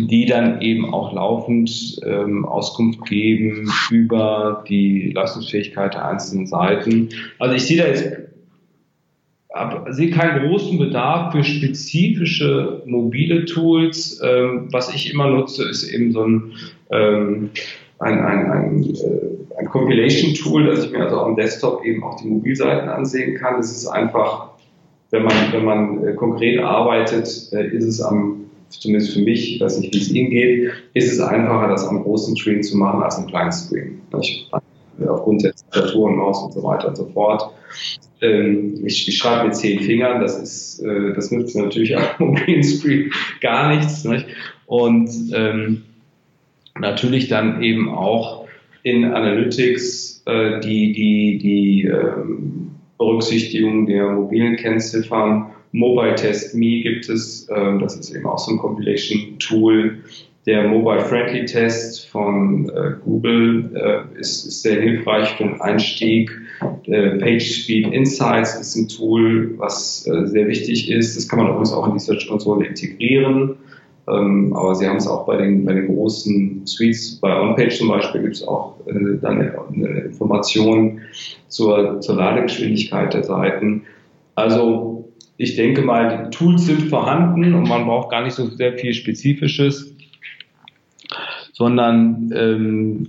die dann eben auch laufend ähm, Auskunft geben über die Leistungsfähigkeit der einzelnen Seiten. Also ich sehe da jetzt sehe keinen großen Bedarf für spezifische mobile Tools. Ähm, was ich immer nutze, ist eben so ein, ähm, ein, ein, ein, äh, ein Compilation-Tool, dass ich mir also am Desktop eben auch die Mobilseiten ansehen kann. Das ist einfach, wenn man, wenn man äh, konkret arbeitet, äh, ist es am zumindest für mich, ich weiß nicht, wie es Ihnen geht, ist es einfacher, das am großen Screen zu machen als am kleinen Screen. Ich, aufgrund der Tastatur und Maus und so weiter und so fort ich, ich schreibe mit zehn Fingern, das ist, äh, das nützt natürlich [LAUGHS] am mobilen Screen gar nichts. Nicht? Und ähm, natürlich dann eben auch in Analytics äh, die, die, die ähm, Berücksichtigung der mobilen Kennziffern. Mobile Test Me gibt es, äh, das ist eben auch so ein Compilation Tool. Der Mobile Friendly Test von äh, Google äh, ist, ist sehr hilfreich für den Einstieg PageSpeed Insights ist ein Tool, was äh, sehr wichtig ist. Das kann man übrigens auch in die Search Konsole integrieren. Ähm, aber Sie haben es auch bei den, bei den großen Suites, bei OnPage zum Beispiel gibt es auch äh, dann eine Information zur, zur Ladegeschwindigkeit der Seiten. Also ich denke mal, die Tools sind vorhanden und man braucht gar nicht so sehr viel Spezifisches, sondern ähm,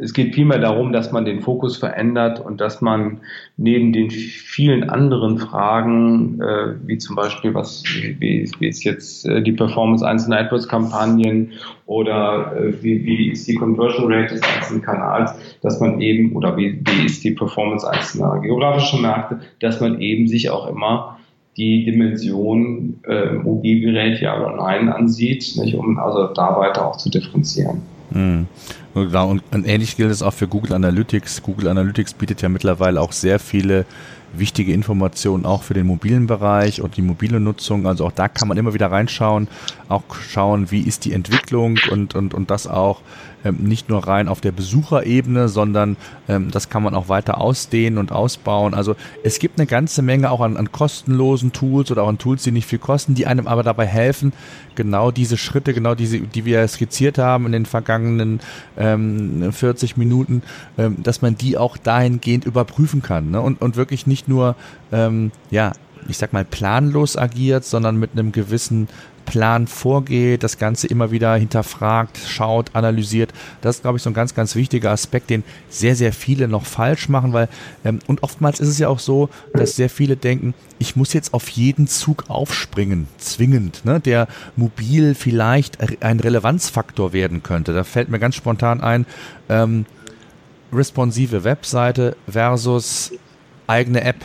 es geht vielmehr darum, dass man den Fokus verändert und dass man neben den vielen anderen Fragen, äh, wie zum Beispiel, was, wie, wie ist jetzt äh, die Performance einzelner AdWords-Kampagnen oder äh, wie, wie ist die Conversion Rate des einzelnen Kanals, dass man eben, oder wie, wie ist die Performance einzelner geografischer Märkte, dass man eben sich auch immer die Dimension äh, Mobilgerät ja oder nein ansieht, nicht, um also da weiter auch zu differenzieren. Mhm. Und, und ähnlich gilt es auch für Google Analytics. Google Analytics bietet ja mittlerweile auch sehr viele wichtige Informationen auch für den mobilen Bereich und die mobile Nutzung. Also auch da kann man immer wieder reinschauen, auch schauen, wie ist die Entwicklung und, und, und das auch ähm, nicht nur rein auf der Besucherebene, sondern ähm, das kann man auch weiter ausdehnen und ausbauen. Also es gibt eine ganze Menge auch an, an kostenlosen Tools oder auch an Tools, die nicht viel kosten, die einem aber dabei helfen, genau diese Schritte, genau diese, die wir skizziert haben in den vergangenen ähm, 40 Minuten, ähm, dass man die auch dahingehend überprüfen kann ne? und, und wirklich nicht nur ähm, ja ich sag mal, planlos agiert, sondern mit einem gewissen Plan vorgeht, das Ganze immer wieder hinterfragt, schaut, analysiert. Das ist, glaube ich, so ein ganz, ganz wichtiger Aspekt, den sehr, sehr viele noch falsch machen, weil, ähm, und oftmals ist es ja auch so, dass sehr viele denken, ich muss jetzt auf jeden Zug aufspringen, zwingend, ne, der mobil vielleicht ein Relevanzfaktor werden könnte. Da fällt mir ganz spontan ein, ähm, responsive Webseite versus eigene App.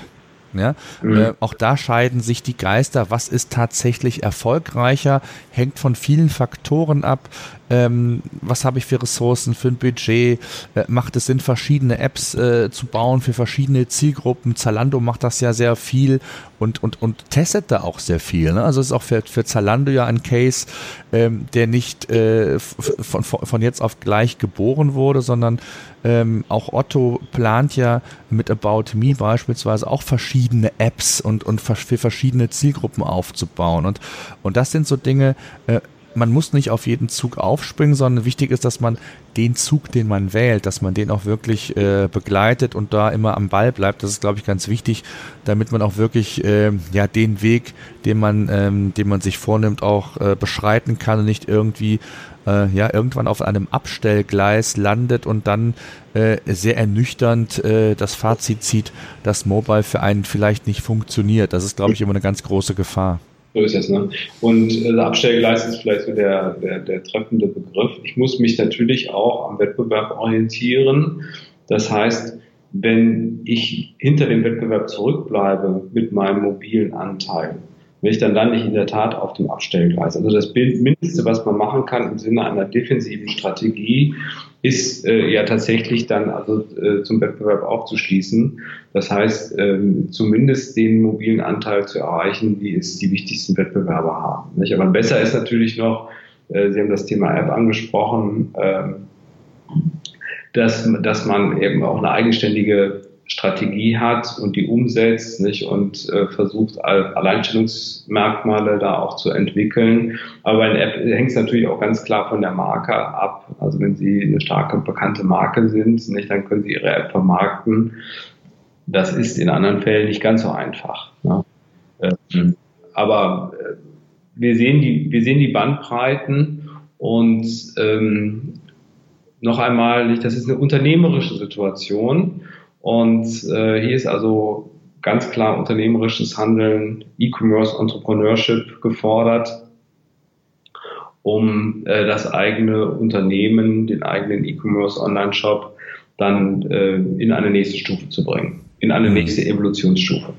Ja? Mhm. Äh, auch da scheiden sich die Geister. Was ist tatsächlich erfolgreicher? Hängt von vielen Faktoren ab. Ähm, was habe ich für Ressourcen, für ein Budget? Äh, macht es Sinn, verschiedene Apps äh, zu bauen für verschiedene Zielgruppen? Zalando macht das ja sehr viel und, und, und testet da auch sehr viel. Ne? Also ist auch für, für Zalando ja ein Case, ähm, der nicht äh, von, von jetzt auf gleich geboren wurde, sondern ähm, auch Otto plant ja mit About Me beispielsweise auch verschiedene Apps und, und für verschiedene Zielgruppen aufzubauen. Und, und das sind so Dinge, äh, man muss nicht auf jeden Zug aufspringen, sondern wichtig ist, dass man den Zug, den man wählt, dass man den auch wirklich äh, begleitet und da immer am Ball bleibt. Das ist, glaube ich, ganz wichtig, damit man auch wirklich äh, ja den Weg, den man, ähm, den man sich vornimmt, auch äh, beschreiten kann und nicht irgendwie äh, ja irgendwann auf einem Abstellgleis landet und dann äh, sehr ernüchternd äh, das Fazit zieht, dass Mobile für einen vielleicht nicht funktioniert. Das ist, glaube ich, immer eine ganz große Gefahr. So ist es, ne? Und äh, Abstellgleis ist vielleicht so der, der, der treffende Begriff. Ich muss mich natürlich auch am Wettbewerb orientieren. Das heißt, wenn ich hinter dem Wettbewerb zurückbleibe mit meinem mobilen Anteil, wenn ich dann lande ich in der Tat auf dem Abstellgleis. Also das Mindeste, was man machen kann im Sinne einer defensiven Strategie, ist äh, ja tatsächlich dann also äh, zum Wettbewerb aufzuschließen. Das heißt, ähm, zumindest den mobilen Anteil zu erreichen, wie es die wichtigsten Wettbewerber haben. Nicht? Aber besser ist natürlich noch, äh, Sie haben das Thema App angesprochen, äh, dass, dass man eben auch eine eigenständige Strategie hat und die umsetzt nicht, und äh, versucht, Alleinstellungsmerkmale da auch zu entwickeln. Aber bei einer App hängt es natürlich auch ganz klar von der Marke ab. Also wenn Sie eine starke bekannte Marke sind, nicht, dann können Sie Ihre App vermarkten. Das ist in anderen Fällen nicht ganz so einfach. Ne? Ähm, aber äh, wir sehen die, wir sehen die Bandbreiten und ähm, noch einmal, das ist eine unternehmerische Situation und äh, hier ist also ganz klar unternehmerisches Handeln, E-Commerce, Entrepreneurship gefordert, um äh, das eigene Unternehmen, den eigenen E-Commerce Online-Shop dann äh, in eine nächste Stufe zu bringen, in eine mhm. nächste Evolutionsstufe.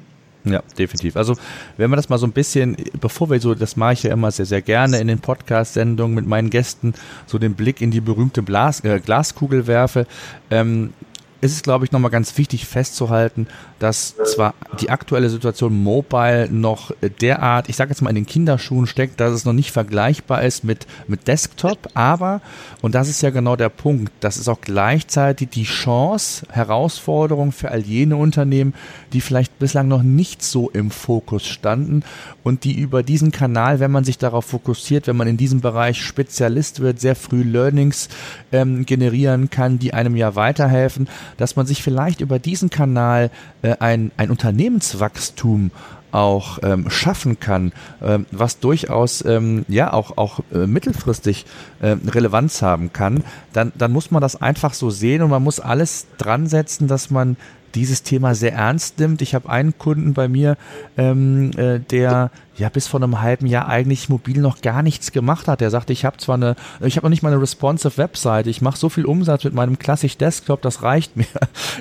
Ja, definitiv. Also, wenn wir das mal so ein bisschen, bevor wir so, das mache ich ja immer sehr, sehr gerne in den Podcast-Sendungen mit meinen Gästen, so den Blick in die berühmte Glas, äh, Glaskugel werfe. Ähm, ist es, glaube ich, nochmal ganz wichtig festzuhalten, dass zwar die aktuelle Situation Mobile noch derart, ich sage jetzt mal in den Kinderschuhen steckt, dass es noch nicht vergleichbar ist mit, mit Desktop, aber, und das ist ja genau der Punkt, das ist auch gleichzeitig die Chance, Herausforderung für all jene Unternehmen, die vielleicht bislang noch nicht so im Fokus standen und die über diesen Kanal, wenn man sich darauf fokussiert, wenn man in diesem Bereich Spezialist wird, sehr früh Learnings ähm, generieren kann, die einem ja weiterhelfen, dass man sich vielleicht über diesen Kanal äh, ein, ein Unternehmenswachstum auch ähm, schaffen kann, ähm, was durchaus ähm, ja auch auch äh, mittelfristig äh, Relevanz haben kann, dann dann muss man das einfach so sehen und man muss alles dran setzen, dass man dieses Thema sehr ernst nimmt. Ich habe einen Kunden bei mir, ähm, äh, der ja bis vor einem halben Jahr eigentlich mobil noch gar nichts gemacht hat. Der sagte, ich habe zwar eine, ich habe noch nicht mal eine responsive Webseite, ich mache so viel Umsatz mit meinem klassisch Desktop, das reicht mir. [LAUGHS]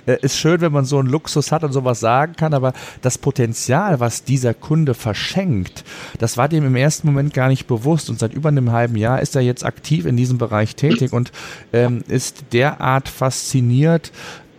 Äh, ist schön, wenn man so einen Luxus hat und sowas sagen kann, aber das Potenzial, was dieser Kunde verschenkt, das war dem im ersten Moment gar nicht bewusst und seit über einem halben Jahr ist er jetzt aktiv in diesem Bereich tätig und ähm, ist derart fasziniert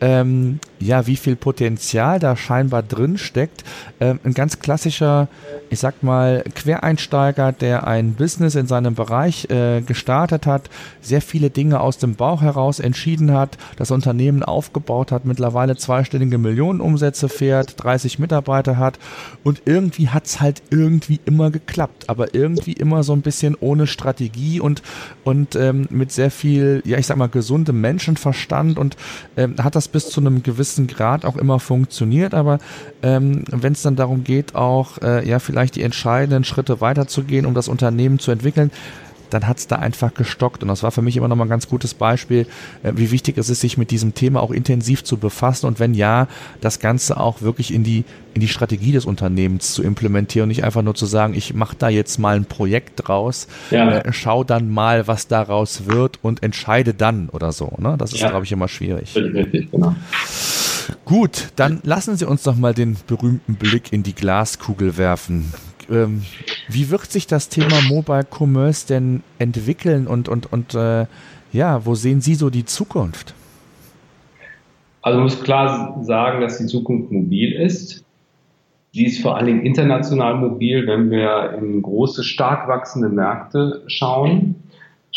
ähm, ja, wie viel Potenzial da scheinbar drin steckt. Ähm, ein ganz klassischer, ich sag mal, Quereinsteiger, der ein Business in seinem Bereich äh, gestartet hat, sehr viele Dinge aus dem Bauch heraus entschieden hat, das Unternehmen aufgebaut hat, mittlerweile zweistellige Millionenumsätze fährt, 30 Mitarbeiter hat und irgendwie hat's halt irgendwie immer geklappt, aber irgendwie immer so ein bisschen ohne Strategie und, und ähm, mit sehr viel, ja, ich sag mal, gesundem Menschenverstand und ähm, hat das bis zu einem gewissen Grad auch immer funktioniert, aber ähm, wenn es dann darum geht, auch äh, ja vielleicht die entscheidenden Schritte weiterzugehen, um das Unternehmen zu entwickeln, dann hat es da einfach gestockt. Und das war für mich immer noch mal ein ganz gutes Beispiel, äh, wie wichtig es ist, sich mit diesem Thema auch intensiv zu befassen und wenn ja, das Ganze auch wirklich in die, in die Strategie des Unternehmens zu implementieren und nicht einfach nur zu sagen, ich mache da jetzt mal ein Projekt draus, ja. äh, schau dann mal, was daraus wird und entscheide dann oder so. Ne? Das ist, ja. glaube ich, immer schwierig. Richtig, genau. Gut, dann lassen Sie uns doch mal den berühmten Blick in die Glaskugel werfen ähm, wie wird sich das Thema Mobile Commerce denn entwickeln und, und, und äh, ja, wo sehen Sie so die Zukunft? Also man muss klar sagen, dass die Zukunft mobil ist. Sie ist vor allen Dingen international mobil, wenn wir in große, stark wachsende Märkte schauen,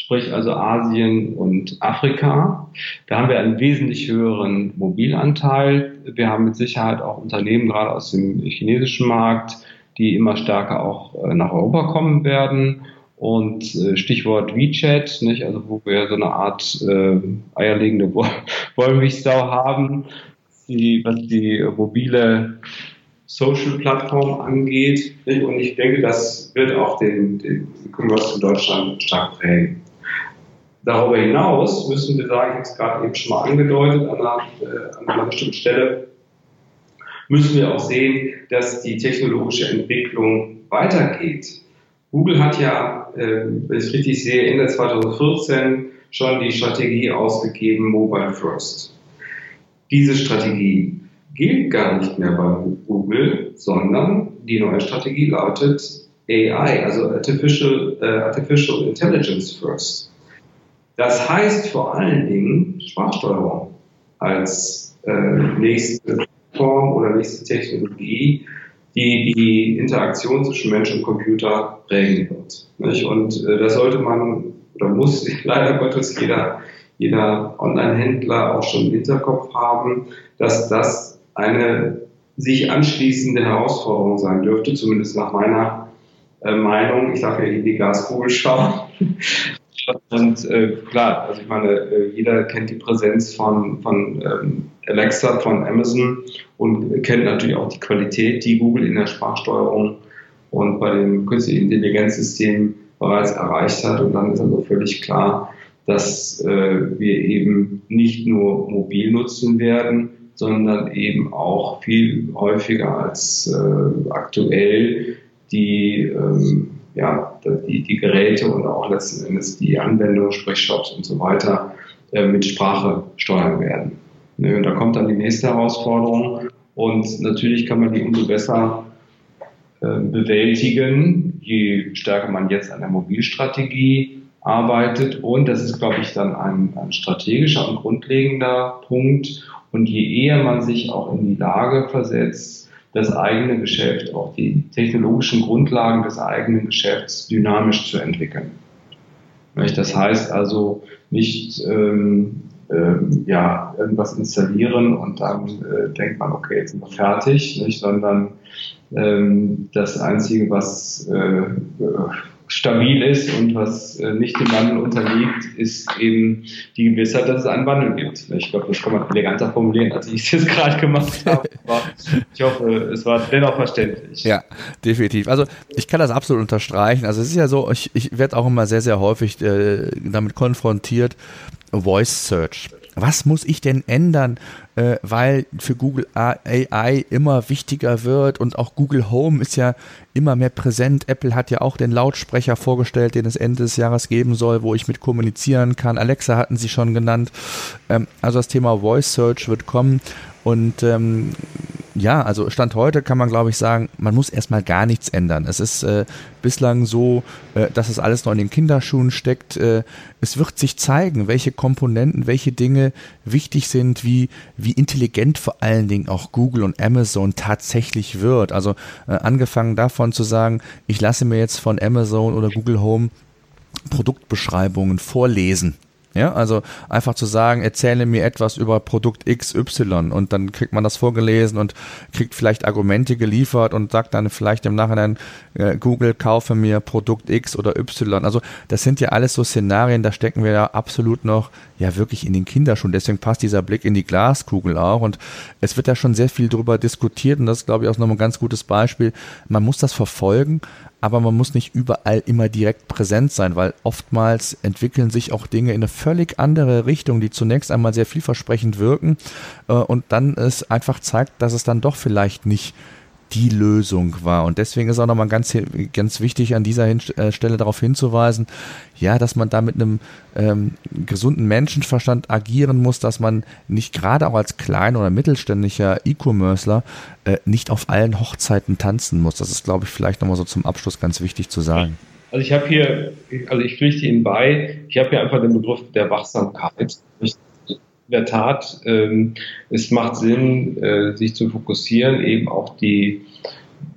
sprich also Asien und Afrika. Da haben wir einen wesentlich höheren Mobilanteil. Wir haben mit Sicherheit auch Unternehmen gerade aus dem chinesischen Markt, die immer stärker auch äh, nach Europa kommen werden. Und äh, Stichwort WeChat, nicht? also wo wir so eine Art äh, eierlegende [LAUGHS] Wollmilchsau haben, die, was die mobile Social-Plattform angeht. Und ich denke, das wird auch den, den E-Commerce in Deutschland stark prägen. Darüber hinaus müssen wir sagen, ich habe es gerade eben schon mal angedeutet an einer, äh, an einer bestimmten Stelle, müssen wir auch sehen, dass die technologische Entwicklung weitergeht. Google hat ja, äh, wenn ich richtig sehe, Ende 2014 schon die Strategie ausgegeben, Mobile First. Diese Strategie gilt gar nicht mehr bei Google, sondern die neue Strategie lautet AI, also Artificial, äh, Artificial Intelligence First. Das heißt vor allen Dingen Sprachsteuerung als äh, nächste Form oder nächste Technologie, die die Interaktion zwischen Mensch und Computer prägen wird. Nicht? Und äh, das sollte man oder muss [LAUGHS] leider Gottes jeder, jeder Online-Händler auch schon im Hinterkopf haben, dass das eine sich anschließende Herausforderung sein dürfte, zumindest nach meiner äh, Meinung. Ich darf ja in die Gaskugel schauen. Und äh, klar, also ich meine, äh, jeder kennt die Präsenz von, von ähm, Alexa, von Amazon und kennt natürlich auch die Qualität, die Google in der Sprachsteuerung und bei dem künstlichen Intelligenzsystem bereits erreicht hat. Und dann ist also völlig klar, dass äh, wir eben nicht nur mobil nutzen werden, sondern eben auch viel häufiger als äh, aktuell die ähm, ja, die, die Geräte und auch letzten Endes die Anwendung, sprich Shops und so weiter, äh, mit Sprache steuern werden. Ne, und da kommt dann die nächste Herausforderung. Und natürlich kann man die umso besser äh, bewältigen, je stärker man jetzt an der Mobilstrategie arbeitet. Und das ist, glaube ich, dann ein, ein strategischer und grundlegender Punkt. Und je eher man sich auch in die Lage versetzt, das eigene Geschäft, auch die technologischen Grundlagen des eigenen Geschäfts dynamisch zu entwickeln. Das heißt also nicht ähm, ähm, ja, irgendwas installieren und dann äh, denkt man, okay, jetzt sind wir fertig, nicht? sondern ähm, das Einzige, was äh, stabil ist und was äh, nicht dem Wandel unterliegt, ist eben die Gewissheit, dass es einen Wandel gibt. Ich glaube, das kann man eleganter formulieren, als ich es jetzt gerade gemacht habe. Aber ich hoffe, es war dennoch verständlich. Ja, definitiv. Also ich kann das absolut unterstreichen. Also es ist ja so, ich, ich werde auch immer sehr, sehr häufig äh, damit konfrontiert, Voice Search. Was muss ich denn ändern, äh, weil für Google AI immer wichtiger wird und auch Google Home ist ja immer mehr präsent. Apple hat ja auch den Lautsprecher vorgestellt, den es Ende des Jahres geben soll, wo ich mit kommunizieren kann. Alexa hatten sie schon genannt. Ähm, also das Thema Voice Search wird kommen und ähm, ja, also Stand heute kann man, glaube ich, sagen, man muss erstmal gar nichts ändern. Es ist äh, bislang so, äh, dass es alles noch in den Kinderschuhen steckt. Äh, es wird sich zeigen, welche Komponenten, welche Dinge wichtig sind, wie, wie intelligent vor allen Dingen auch Google und Amazon tatsächlich wird. Also äh, angefangen davon zu sagen, ich lasse mir jetzt von Amazon oder Google Home Produktbeschreibungen vorlesen. Ja, also einfach zu sagen, erzähle mir etwas über Produkt XY und dann kriegt man das vorgelesen und kriegt vielleicht Argumente geliefert und sagt dann vielleicht im Nachhinein, äh, Google kaufe mir Produkt X oder Y. Also das sind ja alles so Szenarien, da stecken wir ja absolut noch ja wirklich in den Kinderschuhen. Deswegen passt dieser Blick in die Glaskugel auch und es wird ja schon sehr viel darüber diskutiert und das ist glaube ich auch nochmal ein ganz gutes Beispiel. Man muss das verfolgen, aber man muss nicht überall immer direkt präsent sein, weil oftmals entwickeln sich auch Dinge in eine völlig andere Richtung, die zunächst einmal sehr vielversprechend wirken äh, und dann es einfach zeigt, dass es dann doch vielleicht nicht die Lösung war. Und deswegen ist auch nochmal ganz, ganz wichtig, an dieser äh, Stelle darauf hinzuweisen, ja, dass man da mit einem ähm, gesunden Menschenverstand agieren muss, dass man nicht gerade auch als kleiner oder mittelständischer E-Commercer äh, nicht auf allen Hochzeiten tanzen muss. Das ist, glaube ich, vielleicht nochmal so zum Abschluss ganz wichtig zu sagen. Also ich habe hier, also ich pflichte Ihnen bei, ich habe hier einfach den Begriff der Wachsamkeit. In der Tat, ähm, es macht Sinn, äh, sich zu fokussieren, eben auch die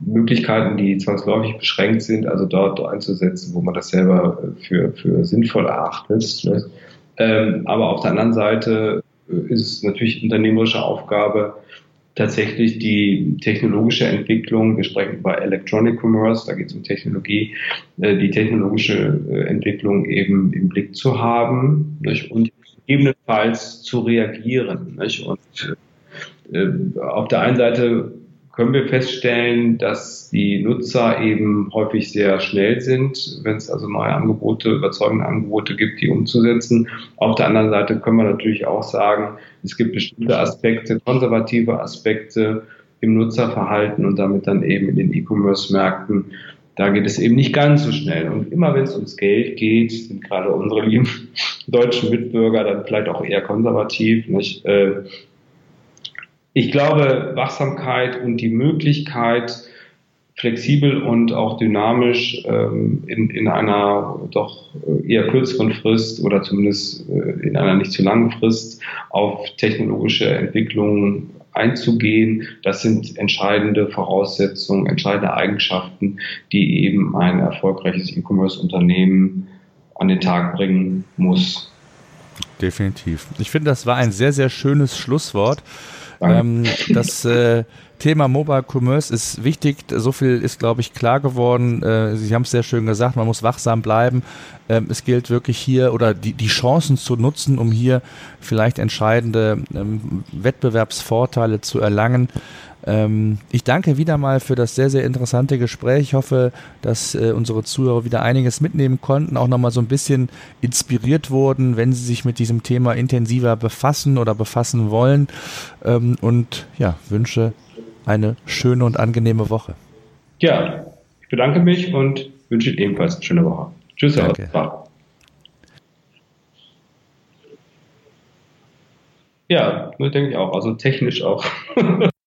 Möglichkeiten, die zwangsläufig beschränkt sind, also dort einzusetzen, wo man das selber äh, für, für sinnvoll erachtet. Ne? Ähm, aber auf der anderen Seite äh, ist es natürlich unternehmerische Aufgabe, tatsächlich die technologische Entwicklung, wir sprechen über Electronic Commerce, da geht es um Technologie, äh, die technologische äh, Entwicklung eben im Blick zu haben nicht? und gegebenenfalls zu reagieren. Nicht? Und äh, auf der einen Seite können wir feststellen, dass die Nutzer eben häufig sehr schnell sind, wenn es also neue Angebote, überzeugende Angebote gibt, die umzusetzen. Auf der anderen Seite können wir natürlich auch sagen, es gibt bestimmte Aspekte, konservative Aspekte im Nutzerverhalten und damit dann eben in den E-Commerce-Märkten. Da geht es eben nicht ganz so schnell. Und immer wenn es ums Geld geht, sind gerade unsere lieben [LAUGHS] deutschen Mitbürger dann vielleicht auch eher konservativ. Nicht? Äh, ich glaube, Wachsamkeit und die Möglichkeit, flexibel und auch dynamisch ähm, in, in einer doch eher kürzeren Frist oder zumindest äh, in einer nicht zu langen Frist auf technologische Entwicklungen einzugehen. Das sind entscheidende Voraussetzungen, entscheidende Eigenschaften, die eben ein erfolgreiches E-Commerce-Unternehmen an den Tag bringen muss. Definitiv. Ich finde, das war ein sehr, sehr schönes Schlusswort. Ähm, das äh, Thema Mobile Commerce ist wichtig. So viel ist, glaube ich, klar geworden. Äh, Sie haben es sehr schön gesagt, man muss wachsam bleiben. Ähm, es gilt wirklich hier oder die, die Chancen zu nutzen, um hier vielleicht entscheidende ähm, Wettbewerbsvorteile zu erlangen. Ähm, ich danke wieder mal für das sehr, sehr interessante Gespräch. Ich hoffe, dass äh, unsere Zuhörer wieder einiges mitnehmen konnten, auch nochmal so ein bisschen inspiriert wurden, wenn sie sich mit diesem Thema intensiver befassen oder befassen wollen. Ähm, und ja, wünsche eine schöne und angenehme Woche. Ja, ich bedanke mich und wünsche Ihnen ebenfalls eine schöne Woche. Tschüss, Danke. Herr Ja, denke ich auch. Also technisch auch. [LAUGHS]